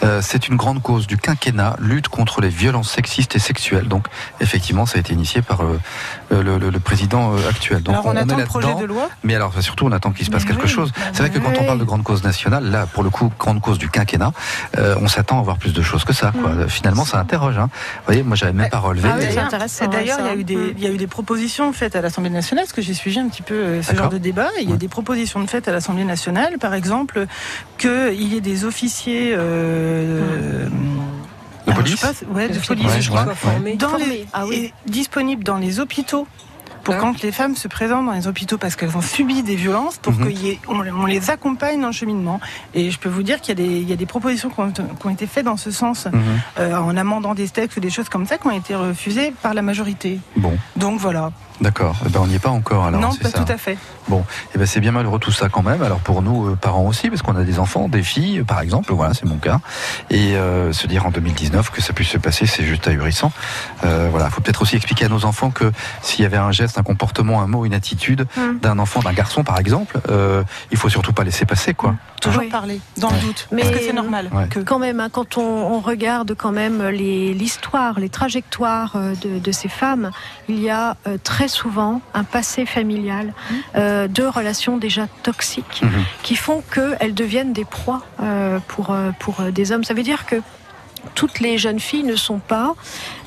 Speaker 2: Euh, c'est une grande cause du quinquennat, lutte contre les violences sexistes et sexuelles. Donc, effectivement, ça a été initié par euh, le, le- le président euh, actuel. Donc,
Speaker 4: Alors on, attend
Speaker 2: est
Speaker 4: le projet
Speaker 2: là-dedans.
Speaker 4: de loi?
Speaker 2: Mais alors, surtout, on attend qu'il se passe
Speaker 4: Mais
Speaker 2: quelque
Speaker 4: oui,
Speaker 2: chose.
Speaker 4: bah
Speaker 2: C'est vrai que quand on parle de grande cause nationale, là, pour le coup, grande cause du quinquennat, euh, on s'attend à voir plus de choses que ça. Quoi.
Speaker 5: Mm.
Speaker 2: Finalement, ça interroge. Hein. Vous voyez, moi, j'avais même pas relevé.
Speaker 5: Ah oui,
Speaker 4: D'ailleurs, il y, a eu des,
Speaker 5: Mm.
Speaker 4: il y a eu des propositions faites à l'Assemblée nationale, parce que j'ai suivi un petit peu euh, ce genre de débat. Il y a
Speaker 2: Ouais.
Speaker 4: des propositions faites à l'Assemblée nationale, par exemple, qu'il y ait des officiers. euh,
Speaker 2: De
Speaker 4: alors,
Speaker 2: police
Speaker 4: je sais pas, ouais, de police,
Speaker 2: Ouais,
Speaker 4: je crois. Dans les,
Speaker 5: ah oui.
Speaker 4: et disponibles dans les hôpitaux. Pour
Speaker 3: Ah.
Speaker 4: quand les femmes se présentent dans les hôpitaux parce qu'elles ont subi des violences, pour
Speaker 2: Mhm.
Speaker 4: qu'on on les accompagne dans le cheminement. Et je peux vous dire qu'il y, a des- il y a des propositions qui ont, qui ont été faites dans ce sens,
Speaker 2: Mhm.
Speaker 4: euh, en amendant des textes ou des choses comme ça, qui ont été refusées par la majorité.
Speaker 2: Bon,
Speaker 4: Donc voilà.
Speaker 2: D'accord. Eh ben, on n'y est pas encore. Alors,
Speaker 4: non, pas
Speaker 2: ça.
Speaker 4: tout à fait.
Speaker 2: Eh ben, c'est bien malheureux tout ça quand même. Alors pour nous euh, parents aussi, parce qu'on a des enfants, des filles, par exemple. Voilà, c'est mon cas. Et euh, se dire en 2019 que ça puisse se passer, c'est juste ahurissant. Euh, voilà, faut peut-être aussi expliquer à nos enfants que s'il y avait un geste, un comportement, un mot, une attitude
Speaker 5: Mm.
Speaker 2: d'un enfant, d'un garçon par exemple, euh, il faut surtout pas laisser passer quoi.
Speaker 4: Toujours
Speaker 5: Oui.
Speaker 4: parler, dans le doute.
Speaker 5: Mais-
Speaker 4: parce que c'est normal.
Speaker 2: Ouais.
Speaker 4: Que...
Speaker 5: quand même, hein, quand on, on regarde quand même les- l'histoire, les trajectoires euh, de, de ces femmes, il y a euh, très souvent un passé familial euh, de relations déjà toxiques
Speaker 2: Mhm.
Speaker 5: qui font qu'elles deviennent des proies euh, pour, euh, pour euh, des hommes. Ça veut dire que toutes les jeunes filles ne sont pas,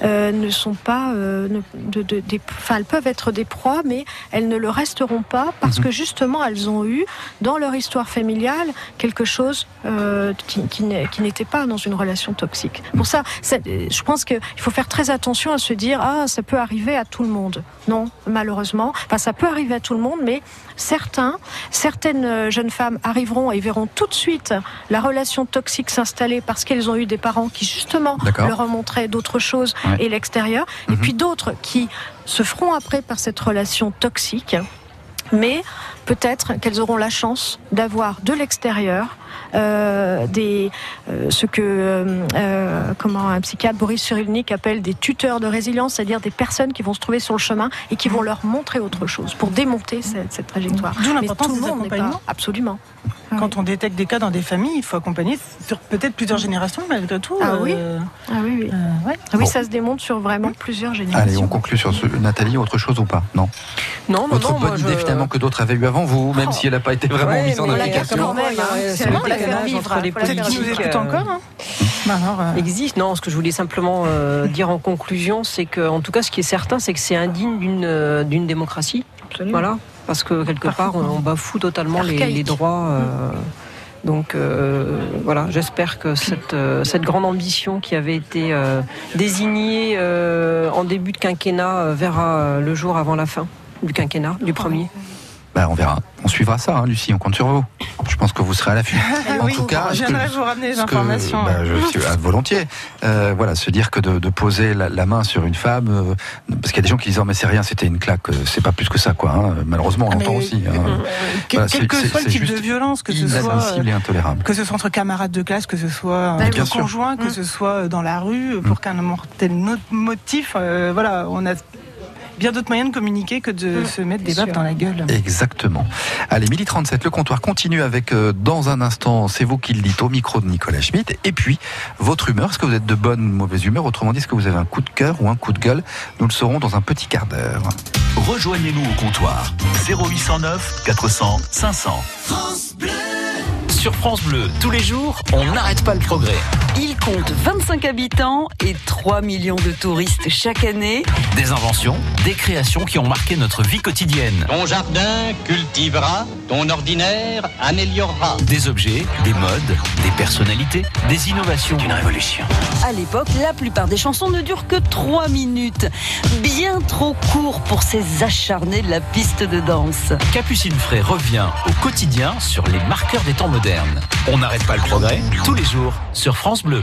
Speaker 5: euh, ne sont pas, euh, ne- de, de- des, enfin, elles peuvent être des proies, mais elles ne le resteront pas parce
Speaker 2: Mhm.
Speaker 5: que justement elles ont eu dans leur histoire familiale quelque chose euh, qui, qui n'était pas dans une relation toxique. Pour ça, je pense qu'il faut faire très attention à se dire ah ça peut arriver à tout le monde. Non, malheureusement, enfin ça peut arriver à tout le monde, mais certains, certaines euh, jeunes femmes arriveront et verront tout de suite la relation toxique s'installer parce qu'elles ont eu des parents qui justement leur ont montré d'autres choses
Speaker 2: Ouais.
Speaker 5: et l'extérieur, et
Speaker 2: Mhm.
Speaker 5: puis d'autres qui se feront après par cette relation toxique, mais peut-être qu'elles auront la chance d'avoir de l'extérieur des euh, ce que euh, euh, comment un psychiatre Boris Cyrulnik appelle des tuteurs de résilience, c'est-à-dire des personnes qui vont se trouver sur le chemin et qui vont leur montrer autre chose pour démonter cette, cette trajectoire.
Speaker 4: D'où l'importance
Speaker 5: tout le
Speaker 4: des accompagnements.
Speaker 5: absolument.
Speaker 4: Quand on détecte des cas dans des familles, il faut accompagner sur peut-être plusieurs générations malgré tout.
Speaker 5: Ah oui.
Speaker 4: euh,
Speaker 5: Ah oui, oui.
Speaker 4: euh, ouais.
Speaker 5: Ah oui,
Speaker 2: Bon.
Speaker 5: ça se démonte sur vraiment plusieurs générations.
Speaker 2: Allez, on conclut sur ce. Nathalie, autre chose ou pas? Non.
Speaker 3: Non, non,
Speaker 2: Votre
Speaker 3: non, moi,
Speaker 2: bonne
Speaker 3: je-
Speaker 2: idée finalement que d'autres avaient eu avant vous, même
Speaker 5: Oh.
Speaker 2: si elle n'a pas été vraiment
Speaker 3: Ouais,
Speaker 2: mise en application.
Speaker 3: C'est
Speaker 5: la faire vivre,
Speaker 4: Peut-être qu'ils nous écoutent encore. Hein. Bah alors, euh,
Speaker 3: existe. Non, ce que je voulais simplement euh, dire en conclusion, c'est que, en tout cas, ce qui est certain, c'est que c'est indigne d'une euh, d'une démocratie.
Speaker 5: Absolument.
Speaker 3: Voilà, parce que quelque part, on, on bafoue totalement les, droits. euh, Donc euh, voilà, j'espère que cette, euh, cette grande ambition qui avait été euh, désignée en début de quinquennat verra le jour avant la fin du quinquennat, du premier.
Speaker 2: Bah, on verra. On suivra ça, hein, Lucie. On compte sur vous. Je pense que vous serez à l'affût. En
Speaker 4: oui,
Speaker 2: tout cas,
Speaker 4: je viendrai vous ramener les
Speaker 2: que-
Speaker 4: informations.
Speaker 2: bah, je suis ah, volontiers. Euh, voilà, se dire que de, de poser la, la main sur une femme, euh, parce qu'il y a des gens qui disent oh, mais c'est rien, c'était une claque, euh, c'est pas plus que ça quoi. hein. Malheureusement, on
Speaker 4: Ah,
Speaker 2: l'entend aussi. hein.
Speaker 4: euh, quel,
Speaker 2: Voilà,
Speaker 4: quel
Speaker 2: c'est-
Speaker 4: que soit le type de violence, que ce soit
Speaker 2: et intolérable.
Speaker 4: que ce soit entre camarades de classe, que ce soit
Speaker 5: Bah,
Speaker 4: entre conjoints, que
Speaker 5: Mm.
Speaker 4: ce soit dans la rue, pour qu'un mortel no- motif, euh, voilà, on a bien d'autres moyens de communiquer que de
Speaker 5: Mm,
Speaker 4: se mettre des baffes dans la gueule.
Speaker 2: Exactement. Allez, midi 37, le comptoir continue avec, euh, dans un instant, c'est vous qui le dites au micro de Nicolas Schmitt. Et puis, votre humeur. Est-ce que vous êtes de bonne ou mauvaise humeur? Autrement dit, est-ce que vous avez un coup de cœur ou un coup de gueule? Nous le saurons dans un petit quart d'heure.
Speaker 1: Rejoignez-nous au comptoir 0809 400 500.
Speaker 8: Sur France Bleu, tous les jours, on n'arrête pas le progrès.
Speaker 9: Il compte 25 habitants et 3 millions de touristes chaque année.
Speaker 8: Des inventions, des créations qui ont marqué notre vie quotidienne.
Speaker 10: Ton jardin cultivera, ton ordinaire améliorera.
Speaker 8: Des objets, des modes, des personnalités, des innovations.
Speaker 1: Une révolution.
Speaker 9: À l'époque, la plupart des chansons ne durent que 3 minutes. Bien trop court pour ces acharnés de la piste de danse.
Speaker 8: Capucine Fray revient au quotidien sur les marqueurs des temps modernes. On n'arrête pas le progrès, tous les jours, sur France Bleu.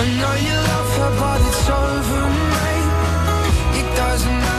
Speaker 11: I know you love her, but it's over, mate. It doesn't matter,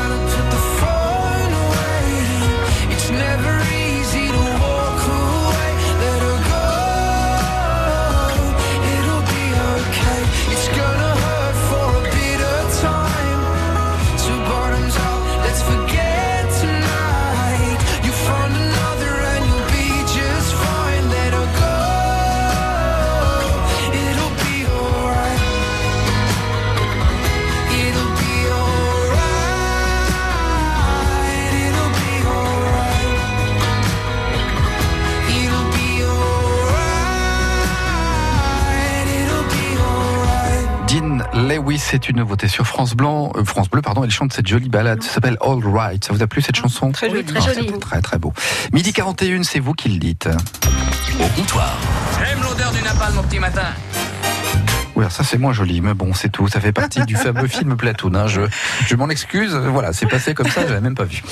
Speaker 2: Lewis, c'est une nouveauté sur France Blanc, euh, France Bleu, pardon. Elle chante cette jolie balade. Ça s'appelle All Right. Ça vous a plu cette chanson
Speaker 3: Très
Speaker 2: Ah,
Speaker 3: jolie.
Speaker 2: Très très beau. Midi 41, c'est vous qui le dites.
Speaker 1: au comptoir.
Speaker 10: J'aime l'odeur du napalm au petit matin.
Speaker 2: Oui, alors ça c'est moins joli, mais bon, c'est tout. Ça fait partie du fameux (laughs) film Platoon. hein. Je, je m'en excuse. Voilà, c'est passé comme ça, je l'avais même pas vu.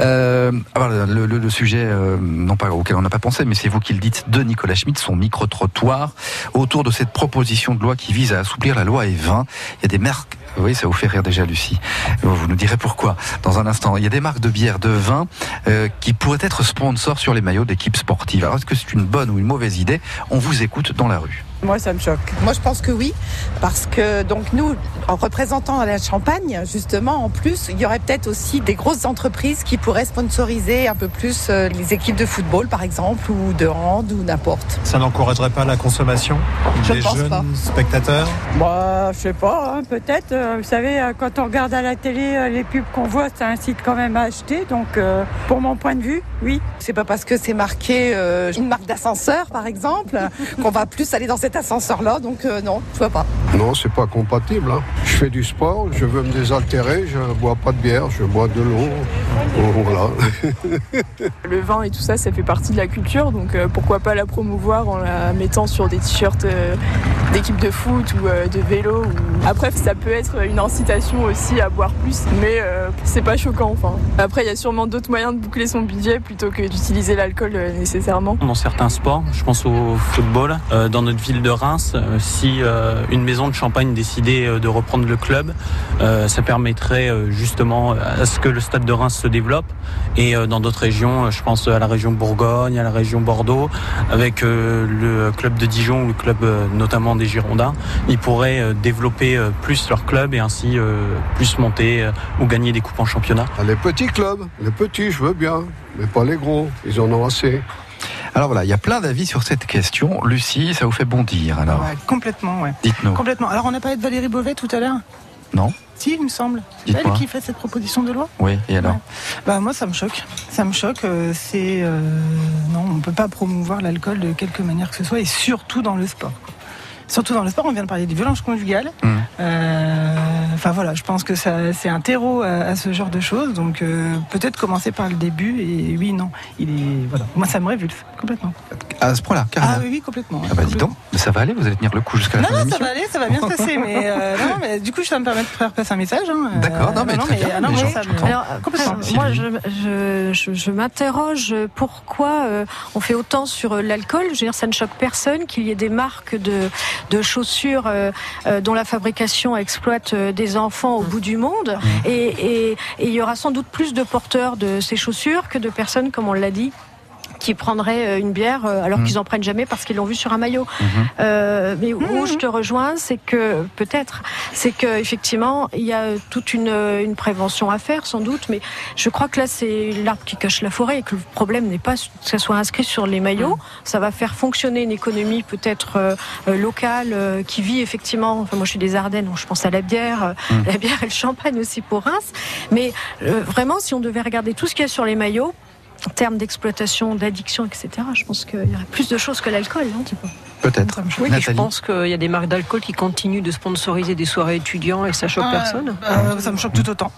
Speaker 2: Euh, alors, le, le- le sujet, euh, non pas auquel on n'a pas pensé, mais c'est vous qui le dites, de Nicolas Schmitt, son micro-trottoir, autour de cette proposition de loi qui vise à assouplir la loi E20. Il y a des marques. Oui, ça vous fait rire déjà, Lucie. Vous vous nous direz pourquoi dans un instant. Il y a des marques de bière, de vin euh, qui pourraient être sponsors sur les maillots d'équipes sportives. Alors, est-ce que c'est une bonne ou une mauvaise idée? On vous écoute dans la rue.
Speaker 12: Moi, ça me choque. Moi, je pense que oui, parce que donc nous, en représentant la Champagne, justement, en plus, il y aurait peut-être aussi des grosses entreprises qui pourraient sponsoriser un peu plus euh, les équipes de football, par exemple, ou de hand, ou n'importe.
Speaker 13: Ça n'encouragerait pas la consommation
Speaker 12: Je
Speaker 13: des
Speaker 12: pense
Speaker 13: jeunes
Speaker 12: pas.
Speaker 13: spectateurs?
Speaker 14: Bah, je sais pas, hein, peut-être. euh, vous savez, euh, quand on regarde à la télé euh, les pubs qu'on voit, ça incite quand même à acheter. Donc, euh, pour mon point de vue, oui.
Speaker 12: C'est pas parce que c'est marqué euh, une marque d'ascenseur, par exemple, (laughs) qu'on va plus aller dans cet ascenseur-là. Donc euh, non, je vois pas.
Speaker 15: Non, c'est pas compatible. hein. Je fais du sport, je veux me désaltérer, je bois pas de bière, je bois de l'eau. Bon, Voilà. (laughs)
Speaker 16: Le vin et tout ça, ça fait partie de la culture, donc euh, pourquoi pas la promouvoir en la mettant sur des t-shirts euh, d'équipe de foot ou euh, de vélo. ou- Après, ça peut être une incitation aussi à boire plus, mais euh, c'est pas choquant. Enfin, après, il y a sûrement d'autres moyens de boucler son budget plutôt que d'utiliser l'alcool euh, nécessairement.
Speaker 17: Dans certains sports, je pense au football, euh, dans notre ville de Reims, euh, si euh, une maison de Champagne décidait euh, de reprendre le club, ça permettrait justement à ce que le stade de Reims se développe. Et dans d'autres régions, je pense à la région Bourgogne, à la région Bordeaux, avec le club de Dijon le club notamment des Girondins, ils pourraient développer plus leur club et ainsi plus monter ou gagner des coupes en championnat.
Speaker 15: Ah, Les petits clubs, les petits, je veux bien, mais pas les gros. Ils en ont assez.
Speaker 2: Alors voilà, il y a plein d'avis sur cette question. Lucie, ça vous fait bondir alors
Speaker 4: Ouais, complètement, ouais.
Speaker 2: Dites-nous.
Speaker 4: Complètement. Alors, on a parlé de Valérie Beauvais tout à l'heure
Speaker 2: Non
Speaker 4: Si, il me semble. C'est elle qui fait cette proposition de loi
Speaker 2: Oui, et alors
Speaker 4: Bah moi ça me choque. Ça me choque. euh, C'est euh, non, on peut pas promouvoir l'alcool de quelque manière que ce soit et surtout dans le sport. Surtout dans le sport, on vient de parler des violences conjugales.
Speaker 2: Mmh.
Speaker 4: Euh, Enfin voilà, je pense que ça c'est un terreau à, à ce genre de choses. Donc euh, peut-être commencer par le début et oui non, il est voilà. Moi ça me révulse complètement.
Speaker 2: À ce point-là, carrément.
Speaker 4: Ah oui oui complètement.
Speaker 2: Ah bah dis donc, ça va aller, vous allez tenir le coup jusqu'à la
Speaker 4: Non,
Speaker 2: fin de
Speaker 4: non, ça va aller, ça va bien se passer, mais, euh, (laughs) non, mais du coup, ça me permettre de faire passer un message. hein.
Speaker 2: D'accord, non, mais très bien,
Speaker 4: ah, non,
Speaker 2: les
Speaker 4: moi,
Speaker 2: gens,
Speaker 4: ça me-.
Speaker 5: Alors,
Speaker 4: Complètement.
Speaker 5: après, moi, je, je, je, je m'interroge pourquoi euh, on fait autant sur euh, l'alcool. Je veux dire, ça ne choque personne qu'il y ait des marques de, de chaussures euh, euh, dont la fabrication exploite euh, des enfants au bout du monde. Et, et, et il y aura sans doute plus de porteurs de ces chaussures que de personnes, comme on l'a dit qui prendraient euh, une bière euh, alors
Speaker 2: Mhm.
Speaker 5: qu'ils en prennent jamais parce qu'ils l'ont vu sur un maillot.
Speaker 2: Mhm.
Speaker 5: Euh, mais où je te rejoins, c'est que peut-être, c'est que effectivement, il y a toute une, une prévention à faire, sans doute. Mais je crois que là, c'est l'arbre qui cache la forêt et que le problème n'est pas que ça soit inscrit sur les maillots. Ça va faire fonctionner une économie peut-être euh, euh, locale euh, qui vit effectivement. Enfin, moi, je suis des Ardennes, donc je pense à la bière, euh, la bière et le champagne aussi pour Reims. Mais euh, vraiment, si on devait regarder tout ce qu'il y a sur les maillots. En termes d'exploitation, d'addiction, etc., je pense qu'il y aurait plus de choses que l'alcool. hein, tu vois.
Speaker 2: Peut-être.
Speaker 3: Oui, et je pense qu'il y a des marques d'alcool qui continuent de sponsoriser des soirées étudiants et ça choque
Speaker 4: Ah,
Speaker 3: personne.
Speaker 4: euh, ça me choque tout autant.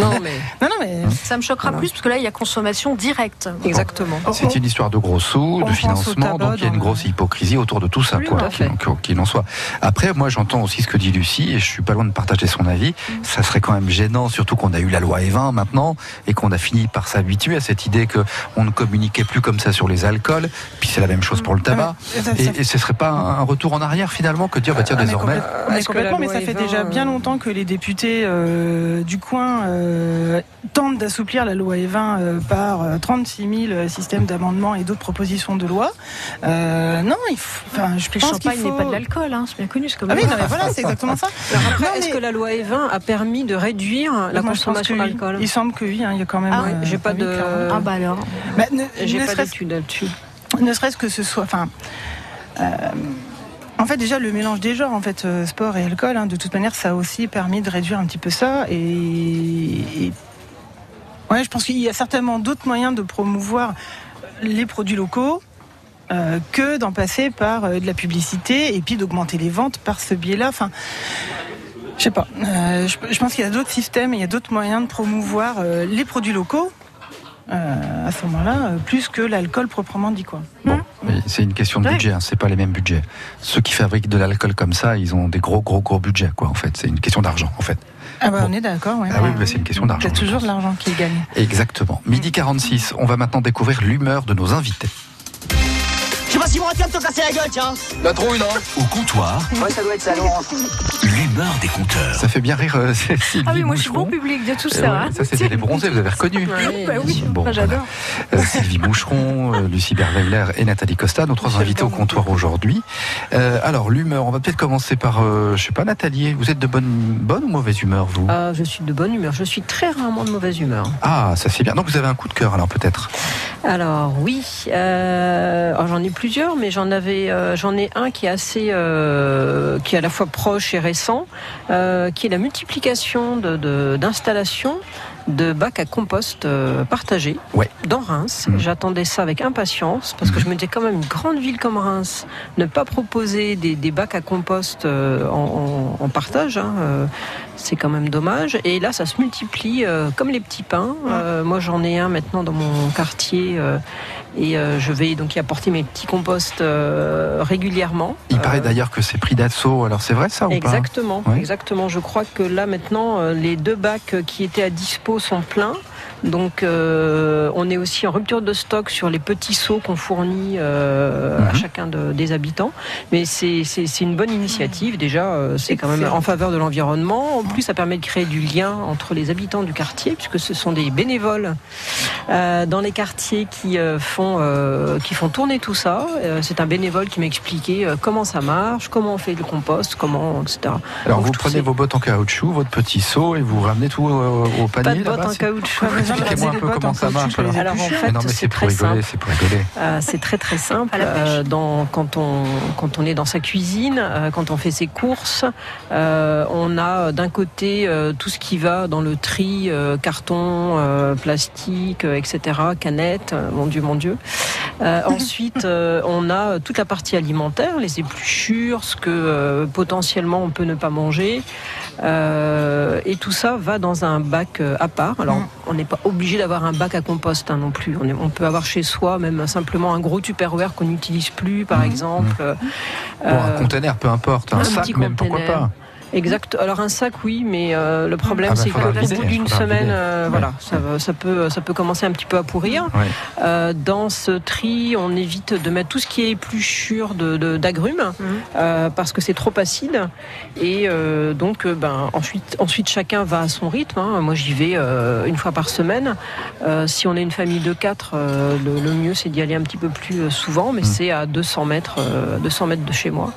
Speaker 3: Non, (laughs) mais.
Speaker 4: Non, non, mais.
Speaker 5: Ça me choquera plus parce que là, il y a consommation directe.
Speaker 3: Exactement.
Speaker 2: C'est une histoire de gros sous,
Speaker 4: On
Speaker 2: de financement,
Speaker 4: tabac
Speaker 2: donc il y a une grosse hypocrisie autour de tout ça,
Speaker 3: Oui,
Speaker 2: quoi,
Speaker 3: tout à fait.
Speaker 2: qu'il en soit. Après, moi, j'entends aussi ce que dit Lucie, et je suis pas loin de partager son avis. Ça serait quand même gênant, surtout qu'on a eu la loi E20 maintenant, et qu'on a fini par s'habituer à cette idée que on ne communiquait plus comme ça sur les alcools. Puis c'est la même chose pour le tabac. Et, et ce serait pas un retour en arrière finalement que de dire, bah tiens,
Speaker 4: Ah, mais
Speaker 2: désormais.
Speaker 4: mais
Speaker 3: que
Speaker 4: complètement, mais ça fait déjà bien
Speaker 3: euh,
Speaker 4: longtemps que les députés euh, du coin euh, tentent d'assouplir la loi E20 euh, par euh, 36 000 systèmes d'amendements et d'autres propositions de loi. Euh, non, il faut, enfin, je
Speaker 5: Le
Speaker 4: pense qu'il faut...
Speaker 5: n'est pas de l'alcool, hein, c'est bien connu. c'est Comme
Speaker 4: Ah oui, non, mais voilà, c'est exactement ça.
Speaker 3: Alors après,
Speaker 4: Non,
Speaker 3: est-ce
Speaker 4: mais-
Speaker 3: que la loi E20 a permis de réduire la
Speaker 4: Moi, je
Speaker 3: consommation
Speaker 4: que oui.
Speaker 3: d'alcool
Speaker 4: Il semble que oui, hein, il y a quand même.
Speaker 3: Ah
Speaker 4: euh,
Speaker 3: j'ai pas
Speaker 4: oui,
Speaker 3: de-
Speaker 4: clairement.
Speaker 5: Ah bah alors.
Speaker 4: Bah, ne,
Speaker 3: J'ai
Speaker 4: ne
Speaker 3: pas
Speaker 4: serait-ce
Speaker 3: d'études là-dessus.
Speaker 4: ne serait-ce que ce soit. Enfin, en fait, déjà le mélange des genres, en fait, euh, sport et alcool, hein, de toute manière, ça a aussi permis de réduire un petit peu ça. Et, ouais, je pense qu'il y a certainement d'autres moyens de promouvoir les produits locaux. euh, que d'en passer par euh, de la publicité et puis d'augmenter les ventes par ce biais-là. Enfin, je sais pas. Euh, je, pense qu'il y a d'autres systèmes il y a d'autres moyens de promouvoir euh, les produits locaux euh, à ce moment-là, euh, plus que l'alcool proprement dit quoi.
Speaker 2: Bon, Oui, c'est une question de budget, hein, c'est pas les mêmes budgets. Ceux qui fabriquent de l'alcool comme ça, ils ont des gros, gros, gros budgets, quoi, en fait. C'est une question d'argent, en fait.
Speaker 4: Ah bah on est d'accord, ouais.
Speaker 2: Ah oui, bah, c'est une question d'argent.
Speaker 4: C'est toujours de l'argent qui gagne.
Speaker 2: Exactement. Midi 46, on va maintenant découvrir l'humeur de nos invités.
Speaker 18: Je sais pas si mon vas me te casser la gueule, tiens.
Speaker 1: La trouille, non Au comptoir,
Speaker 18: Ouais, ça doit être ça, Laurent.
Speaker 1: l'humeur des compteurs.
Speaker 2: Ça fait bien rire euh, (laughs) Sylvie
Speaker 5: Ah oui, moi je suis bon public de tout
Speaker 2: Eh
Speaker 5: ça.
Speaker 2: ouais,
Speaker 5: hein.
Speaker 2: ça, c'était les bronzés, vous avez reconnu.
Speaker 5: Ouais, bah oui,
Speaker 2: Bon,
Speaker 5: j'adore.
Speaker 2: Euh, Sylvie Moucheron, euh, Lucie Berweiler et Nathalie Costa, nos trois invités au comptoir aujourd'hui. Euh, alors, l'humeur, on va peut-être commencer par, euh, je sais pas, Nathalie, vous êtes de bonne, bonne ou mauvaise humeur, vous?
Speaker 3: Ah, je suis de bonne humeur. Je suis très rarement de mauvaise humeur.
Speaker 2: Ah, ça c'est bien. Donc vous avez un coup de cœur, alors peut-être?
Speaker 3: Alors oui, euh, j'en ai plusieurs, mais j'en avais, euh, j'en ai un qui est assez, euh, qui est à la fois proche et récent, euh, qui est la multiplication de- de- d'installations de, bacs à compost partagés
Speaker 2: Ouais.
Speaker 3: dans Reims. J'attendais ça avec impatience parce que je me disais quand même une grande ville comme Reims, ne pas proposer des, des bacs à compost euh, en, en- en partage, hein, euh, c'est quand même dommage. Et là, ça se multiplie euh, comme les petits pains. Euh, moi, j'en ai un maintenant dans mon quartier. euh, et euh, je vais donc y apporter mes petits composts euh, régulièrement.
Speaker 2: Il paraît d'ailleurs que c'est pris d'assaut, alors c'est vrai ça ou pas
Speaker 3: Exactement,
Speaker 2: Ouais.
Speaker 3: exactement. Je crois que là maintenant, les deux bacs qui étaient à dispo sont pleins. Donc, euh, on est aussi en rupture de stock sur les petits seaux qu'on fournit euh, à
Speaker 2: Mhm.
Speaker 3: chacun de- des habitants. Mais c'est une bonne initiative. Déjà, euh, c'est quand même en faveur de l'environnement. En plus, ça permet de créer du lien entre les habitants du quartier, puisque ce sont des bénévoles euh, dans les quartiers qui euh, font euh, qui font tourner tout ça. Euh, c'est un bénévole qui m'a expliqué euh, comment ça marche, comment on fait le compost, comment etc.
Speaker 2: Alors
Speaker 3: Donc,
Speaker 2: vous prenez vos bottes en caoutchouc, votre petit seau et vous ramenez tout au, au
Speaker 3: Pas
Speaker 2: panier
Speaker 3: de bottes
Speaker 2: là-bas,
Speaker 3: en caoutchouc.
Speaker 2: Expliquez-moi un peu comment ça marche. Alors,
Speaker 3: Alors en
Speaker 2: Mais
Speaker 3: fait,
Speaker 2: non mais
Speaker 3: c'est
Speaker 2: c'est pour
Speaker 3: très
Speaker 2: rigoler,
Speaker 3: simple.
Speaker 2: c'est pour rigoler.
Speaker 3: Euh, c'est très très simple. Euh, dans, quand, on, quand on est dans sa cuisine, euh, quand on fait ses courses, euh, on a d'un côté euh, tout ce qui va dans le tri, euh, carton, euh, plastique, euh, etc., canettes, euh, mon Dieu, mon Dieu. Euh, ensuite, (laughs) euh, on a toute la partie alimentaire, les épluchures, ce que euh, potentiellement on peut ne pas manger. Euh, et tout ça va dans un bac à part. Alors, on n'est pas obligé d'avoir un bac à compost hein, non plus. On, est- on peut avoir chez soi même simplement un gros tupperware qu'on n'utilise plus, par exemple. Euh,
Speaker 2: Bon, un conteneur, peu importe, un, sac même, pourquoi
Speaker 3: container.
Speaker 2: pas
Speaker 3: Exact. Alors un sac, oui, mais euh, le problème
Speaker 2: Ah bah,
Speaker 3: c'est qu'au bout d'une semaine, euh,
Speaker 2: Ouais.
Speaker 3: voilà, ça, peut, ça peut commencer un petit peu à pourrir.
Speaker 2: Ouais.
Speaker 3: Euh, dans ce tri, on évite de mettre tout ce qui est épluchure de- de- d'agrumes euh, parce que c'est trop acide. Et euh, donc, euh, ben, ensuite, ensuite, chacun va à son rythme. hein. Moi, j'y vais euh, une fois par semaine. Euh, si on est une famille de quatre, euh, le, le mieux c'est d'y aller un petit peu plus souvent, mais c'est à 200 mètres, euh, 200 mètres de chez moi.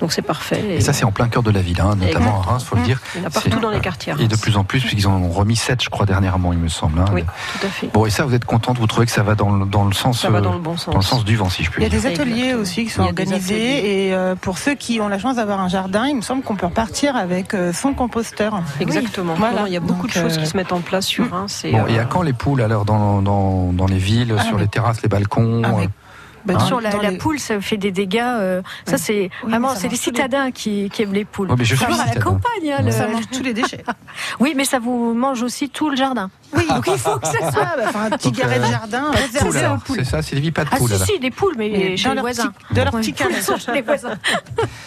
Speaker 3: Donc c'est parfait.
Speaker 2: Et ça c'est en plein cœur de la ville, hein, notamment à Reims, faut le dire.
Speaker 3: Il y en a partout dans les quartiers.
Speaker 2: Et de plus en plus, puisqu'ils en ont remis 7, je crois, dernièrement, il me semble. hein.
Speaker 3: Oui, tout à fait.
Speaker 2: Bon, et ça, vous êtes contente, vous trouvez que ça va dans le, dans le sens,
Speaker 3: Ça va
Speaker 2: euh,
Speaker 3: dans le bon sens.
Speaker 2: dans le sens du vent, si je puis
Speaker 4: Il y a
Speaker 2: dire.
Speaker 4: des ateliers aussi qui sont organisés et euh, pour ceux qui ont la chance d'avoir un jardin, il me semble qu'on peut repartir avec euh, son composteur.
Speaker 3: Exactement.
Speaker 4: Voilà.
Speaker 3: Non, il y a beaucoup
Speaker 4: Donc,
Speaker 3: de choses
Speaker 4: euh,
Speaker 3: qui se mettent en place sur Reims. Et,
Speaker 2: Bon, et à quand les poules alors dans, dans, dans les villes,
Speaker 5: Ah,
Speaker 2: sur les terrasses, les balcons
Speaker 5: Bah,
Speaker 2: hein
Speaker 5: sur la, la
Speaker 4: les-
Speaker 5: poule, ça fait des dégâts. euh, Ça, c'est vraiment,
Speaker 4: ça
Speaker 5: c'est les
Speaker 4: tous les-
Speaker 5: citadins qui, qui aiment les poules.
Speaker 2: Oui, mais je suis
Speaker 5: Toujours à la campagne. hein,
Speaker 2: Ouais.
Speaker 5: le-
Speaker 4: Ça mange tous les déchets. (laughs)
Speaker 5: Oui, mais ça vous mange aussi tout le jardin. Oui, donc il faut que ça soit.
Speaker 4: Ah, bah, un petit
Speaker 2: Donc,
Speaker 4: carré
Speaker 2: euh,
Speaker 4: de jardin
Speaker 2: Pas de
Speaker 4: réservé aux poules.
Speaker 2: C'est ça, Sylvie, pas de
Speaker 5: Ah
Speaker 2: poules
Speaker 5: si,
Speaker 2: alors.
Speaker 5: si, des poules, mais
Speaker 4: Mais (laughs)
Speaker 5: chez les voisins.
Speaker 4: de leur
Speaker 5: Ouais,
Speaker 4: petit
Speaker 5: poules
Speaker 4: carré.
Speaker 5: sont chez les voisins.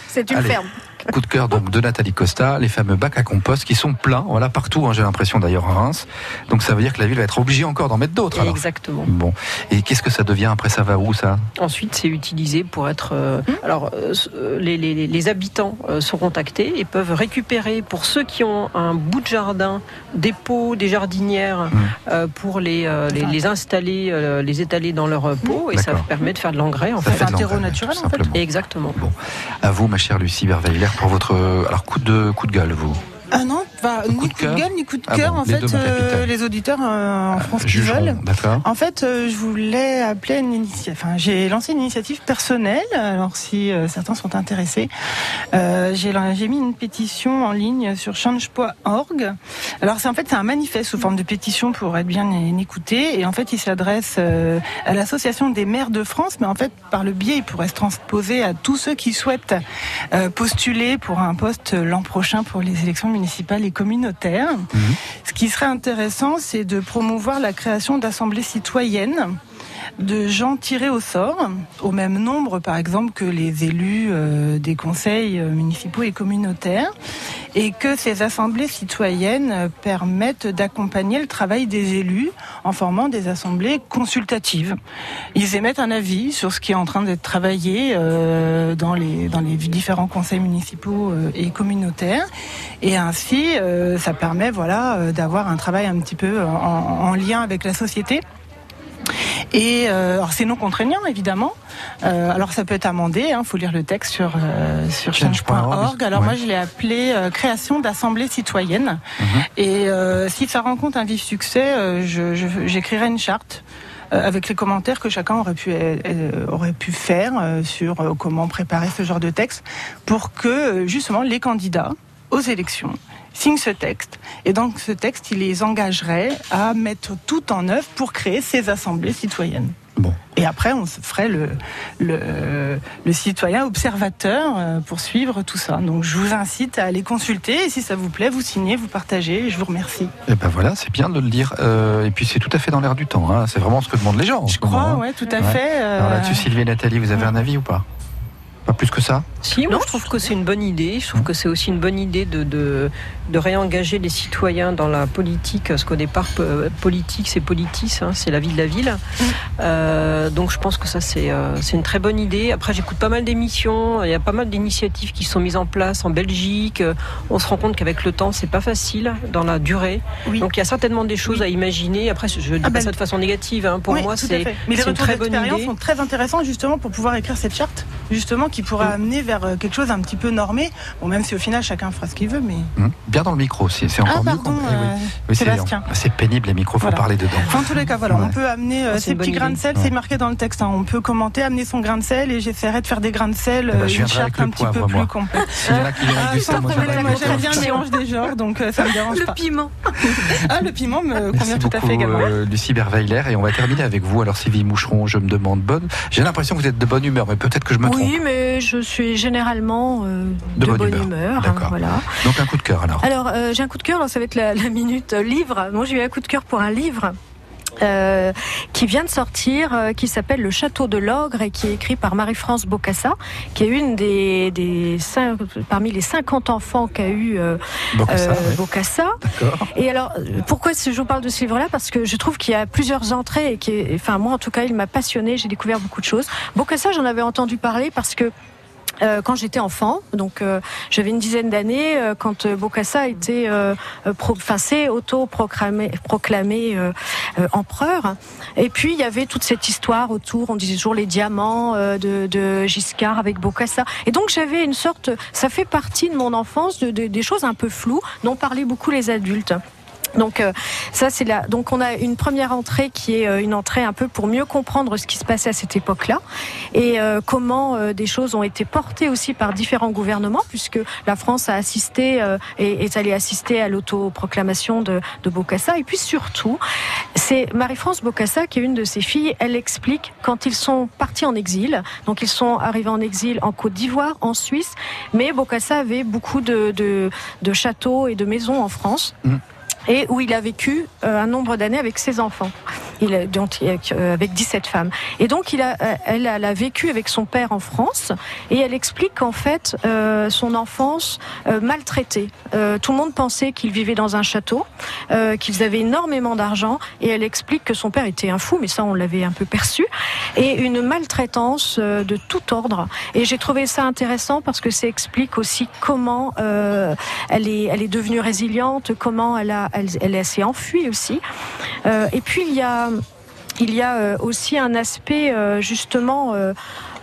Speaker 5: C'est une ferme.
Speaker 2: Coup de cœur donc de Nathalie Costa, les fameux bacs à compost qui sont pleins, voilà partout, hein, j'ai l'impression d'ailleurs à Reims. Donc ça veut dire que la ville va être obligée encore d'en mettre d'autres.
Speaker 3: Exactement.
Speaker 2: Bon, et qu'est-ce que ça devient après? Ça va où ça?
Speaker 3: Ensuite, c'est utilisé pour être. euh, alors, euh, euh, les, les- les habitants euh, sont contactés et peuvent récupérer, pour ceux qui ont un bout de jardin, des pots, des jardinières, euh, pour les, euh, les, les installer, euh, les étaler dans leur euh, pot, et ça permet de faire de l'engrais en
Speaker 2: Ça
Speaker 3: fait.
Speaker 2: fait de l'engrais, tout simplement.
Speaker 3: Exactement.
Speaker 2: À vous, ma chère Lucie Berweiler, pour votre euh, alors coup de coup de gueule, vous?
Speaker 4: Ah non, ni coup de, gueule, ni coup de
Speaker 2: Ah
Speaker 4: cœur.
Speaker 2: bon,
Speaker 4: en
Speaker 2: les
Speaker 4: fait, euh, les auditeurs euh, en France qui veulent.
Speaker 2: d'accord.
Speaker 4: En fait, euh, je voulais appeler une initiative. Enfin, j'ai lancé une initiative personnelle. Alors, si certains sont intéressés, j'ai mis une pétition en ligne sur change.org. Alors, c'est en fait c'est un manifeste sous forme de pétition pour être bien écouté. Et en fait, il s'adresse à l'association des maires de France, mais en fait, par le biais, il pourrait se transposer à tous ceux qui souhaitent postuler pour un poste l'an prochain pour les élections municipales et communautaires. Ce qui serait intéressant, c'est de promouvoir la création d'assemblées citoyennes de gens tirés au sort, au même nombre par exemple que les élus euh, des conseils euh, municipaux et communautaires, et que ces assemblées citoyennes permettent d'accompagner le travail des élus en formant des assemblées consultatives. Ils émettent un avis sur ce qui est en train d'être travaillé euh, dans, les, dans les différents conseils municipaux euh, et communautaires, et ainsi euh, ça permet voilà euh, d'avoir un travail un petit peu en lien avec la société. Et euh, alors c'est non contraignant évidemment. Euh, alors ça peut être amendé. Il faut lire le texte sur euh, sur change.org. Alors moi je l'ai appelé euh, création d'assemblée citoyenne. Et euh, si ça rencontre un vif succès, euh, je- je- j'écrirai une charte. euh, Avec les commentaires que chacun aurait pu euh, aurait pu faire euh, sur euh, comment préparer ce genre de texte, pour que justement les candidats aux élections signent ce texte. Et donc ce texte, il les engagerait à mettre tout en œuvre pour créer ces assemblées citoyennes. Et après, on se ferait le, le, le citoyen observateur euh, pour suivre tout ça. Donc je vous incite à aller consulter et si ça vous plaît, vous signez, vous partagez. Et je vous remercie.
Speaker 2: Et ben voilà, c'est bien de le dire. Euh, et puis c'est tout à fait dans l'air du temps. hein. C'est vraiment ce que demandent les gens. Je
Speaker 4: crois, ouais, tout à fait, euh,
Speaker 2: Alors là-dessus, Sylvie et Nathalie, vous avez un avis ou pas? Pas plus que ça
Speaker 3: Si, moi je trouve que c'est une bonne idée. Je trouve que c'est aussi une bonne idée de, de, de réengager les citoyens dans la politique, parce qu'au départ, euh, politique, c'est politis, hein, c'est la vie de la ville. Euh, donc je pense que ça, c'est euh, c'est une très bonne idée. Après, j'écoute pas mal d'émissions, il y a pas mal d'initiatives qui sont mises en place en Belgique. On se rend compte qu'avec le temps, c'est pas facile dans la durée. Donc il y a certainement des choses à imaginer. Après, je ne dis
Speaker 4: Ah
Speaker 3: pas
Speaker 4: ben,
Speaker 3: ça de façon négative. hein. Pour
Speaker 4: Oui,
Speaker 3: moi, c'est.
Speaker 4: Mais les
Speaker 3: une
Speaker 4: retours
Speaker 3: très bonne
Speaker 4: d'expérience
Speaker 3: idée.
Speaker 4: sont très intéressants justement pour pouvoir écrire cette charte, justement qui pourra amener vers euh, quelque chose un petit peu normé. Bon, même si au final chacun fera ce qu'il veut, mais
Speaker 2: Hum, Bien dans le micro, c'est c'est encore
Speaker 4: Ah,
Speaker 2: mieux.
Speaker 4: pardon, euh,
Speaker 2: Oui, c'est-
Speaker 4: Sébastien.
Speaker 2: C'est pénible, les micros, faut
Speaker 4: Voilà.
Speaker 2: parler dedans.
Speaker 4: Enfin, en tous les cas, voilà,
Speaker 2: Ouais.
Speaker 4: on peut amener euh,
Speaker 3: Ah,
Speaker 4: ces petits grains de sel,
Speaker 2: Ouais.
Speaker 4: c'est marqué dans le texte. hein. On peut commenter, amener son grain de sel et j'essaierai de faire des grains de sel,
Speaker 2: Eh ben,
Speaker 4: euh, une charte
Speaker 2: le
Speaker 4: un petit peu plus complète. (laughs)
Speaker 2: Qui le
Speaker 4: j'aime bien le mélange des genres, donc ça me dérange pas.
Speaker 5: piment. (laughs)
Speaker 4: Ah, le piment me convient tout à fait également.
Speaker 2: Lucie Berweiler. Et on va terminer avec vous. Alors, Sylvie Moucheron, je me demande bonne. J'ai l'impression que vous êtes de bonne humeur, mais peut-être que je me trompe.
Speaker 5: Oui, mais je suis généralement euh, de, bonne, humeur. hein, voilà.
Speaker 2: Donc, un coup de cœur, alors.
Speaker 5: Alors, euh, j'ai un coup de cœur, alors ça va être la, la minute euh, livre. Moi, j'ai eu un coup de cœur pour un livre. Euh, qui vient de sortir, euh, qui s'appelle Le Château de l'Ogre et qui est écrit par Marie-France Bocassa, qui est une des, des cinq- parmi les 50 enfants qu'a eu euh,
Speaker 2: Bocassa, ouais.
Speaker 5: Bocassa. Et alors, euh, pourquoi je vous parle de ce livre-là? Parce que je trouve qu'il y a plusieurs entrées et qui, est- enfin moi en tout cas, il m'a passionné. J'ai découvert beaucoup de choses. Bocassa, j'en avais entendu parler parce que euh, quand j'étais enfant, donc euh, j'avais une dizaine d'années, euh, quand euh, Bokassa a été auto-proclamé proclamé, euh, euh, empereur. Et puis il y avait toute cette histoire autour, on disait toujours les diamants de, de Giscard avec Bokassa. Et donc j'avais une sorte, ça fait partie de mon enfance, de, de- des choses un peu floues dont parlaient beaucoup les adultes. Donc euh, ça c'est là. Donc on a une première entrée qui est euh, une entrée un peu pour mieux comprendre ce qui se passait à cette époque-là et euh, comment euh, des choses ont été portées aussi par différents gouvernements puisque la France a assisté euh, et est allée assister à l'autoproclamation de, de Bokassa et puis surtout c'est Marie-France Bokassa qui est une de ses filles. Elle explique quand ils sont partis en exil. Donc ils sont arrivés en exil en Côte d'Ivoire, en Suisse, mais Bokassa avait beaucoup de, de, de châteaux et de maisons en France et où il a vécu euh, un nombre d'années avec ses enfants. Il euh, avec 17 femmes. Et donc, il a, euh, elle, elle a vécu avec son père en France et elle explique qu'en fait, euh, son enfance euh, maltraitée. Euh, tout le monde pensait qu'il vivait dans un château, euh, qu'ils avaient énormément d'argent et elle explique que son père était un fou, mais ça, on l'avait un peu perçu, et une maltraitance euh, de tout ordre. Et j'ai trouvé ça intéressant parce que ça explique aussi comment euh, elle, est, elle est devenue résiliente, comment elle, a, elle, s'est enfuie aussi. Euh, et puis, il y a il y a euh, aussi un aspect euh, justement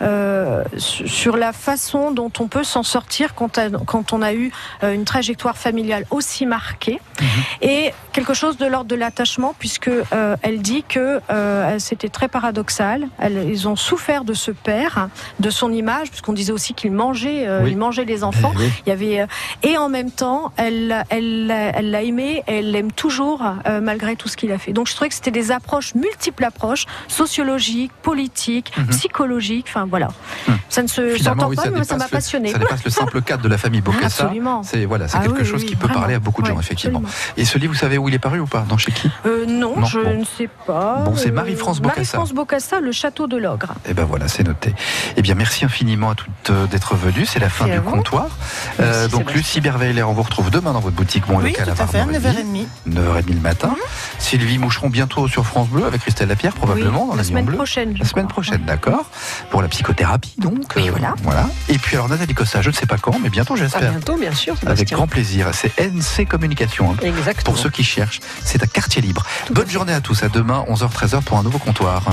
Speaker 5: euh, su- sur la façon dont on peut s'en sortir quand, on- quand on a eu euh, une trajectoire familiale aussi marquée et quelque chose de l'ordre de l'attachement puisque euh, elle dit que euh, c'était très paradoxal ils ont souffert de ce père de son image puisqu'on disait aussi qu'il mangeait
Speaker 19: Oui.
Speaker 5: il mangeait les enfants
Speaker 19: Eh oui.
Speaker 5: il y avait et en même temps elle elle elle l'a aimé et elle l'aime toujours malgré tout ce qu'il a fait donc je trouvais que c'était des approches multiples l'approche sociologique, politique, psychologique. Enfin voilà, ça ne se
Speaker 2: Mhm.
Speaker 5: S'entend
Speaker 2: oui,
Speaker 5: pas,
Speaker 2: ça
Speaker 5: mais ça m'a passionné.
Speaker 2: Ça dépasse le simple cadre de la famille (laughs) Bocassa.
Speaker 5: Absolument.
Speaker 2: C'est voilà, c'est
Speaker 5: Ah
Speaker 2: quelque
Speaker 5: oui,
Speaker 2: chose
Speaker 5: oui,
Speaker 2: qui peut
Speaker 5: vraiment.
Speaker 2: parler à beaucoup de gens, effectivement.
Speaker 5: absolument.
Speaker 2: Et ce livre, vous savez où il est paru ou pas? Dans chez qui?
Speaker 5: Euh, non,
Speaker 2: Non,
Speaker 5: je
Speaker 2: bon.
Speaker 5: ne sais pas.
Speaker 2: Bon, c'est
Speaker 5: Euh,
Speaker 2: Marie-France Bocassa.
Speaker 5: Marie-France Bocassa, le château de l'Ogre.
Speaker 2: Eh ben voilà, c'est noté. Eh bien, merci infiniment à toutes euh, d'être venues. C'est la fin du comptoir. Euh, donc, Lucie Berweiler, on vous retrouve demain dans votre boutique Bon
Speaker 4: Oui,
Speaker 2: Local
Speaker 4: à fait, 9h30.
Speaker 2: 9h30 le matin. Sylvie Moucheron bientôt sur France Bleu avec Christelle Lapierre, probablement
Speaker 5: Oui,
Speaker 2: dans
Speaker 5: la semaine
Speaker 2: Bleu.
Speaker 5: prochaine,
Speaker 2: La semaine prochaine, d'accord. Pour la psychothérapie, donc. euh,
Speaker 5: voilà.
Speaker 2: Et puis alors, Nathalie Costa, je ne sais pas quand, mais bientôt,
Speaker 3: À
Speaker 2: j'espère.
Speaker 3: bientôt, bien sûr.
Speaker 2: Avec grand plaisir. C'est NC Communication. hein.
Speaker 3: Exactement.
Speaker 2: Pour ceux qui cherchent, c'est à quartier libre. Bonne journée à tous. À demain, 11h-13h pour un nouveau comptoir.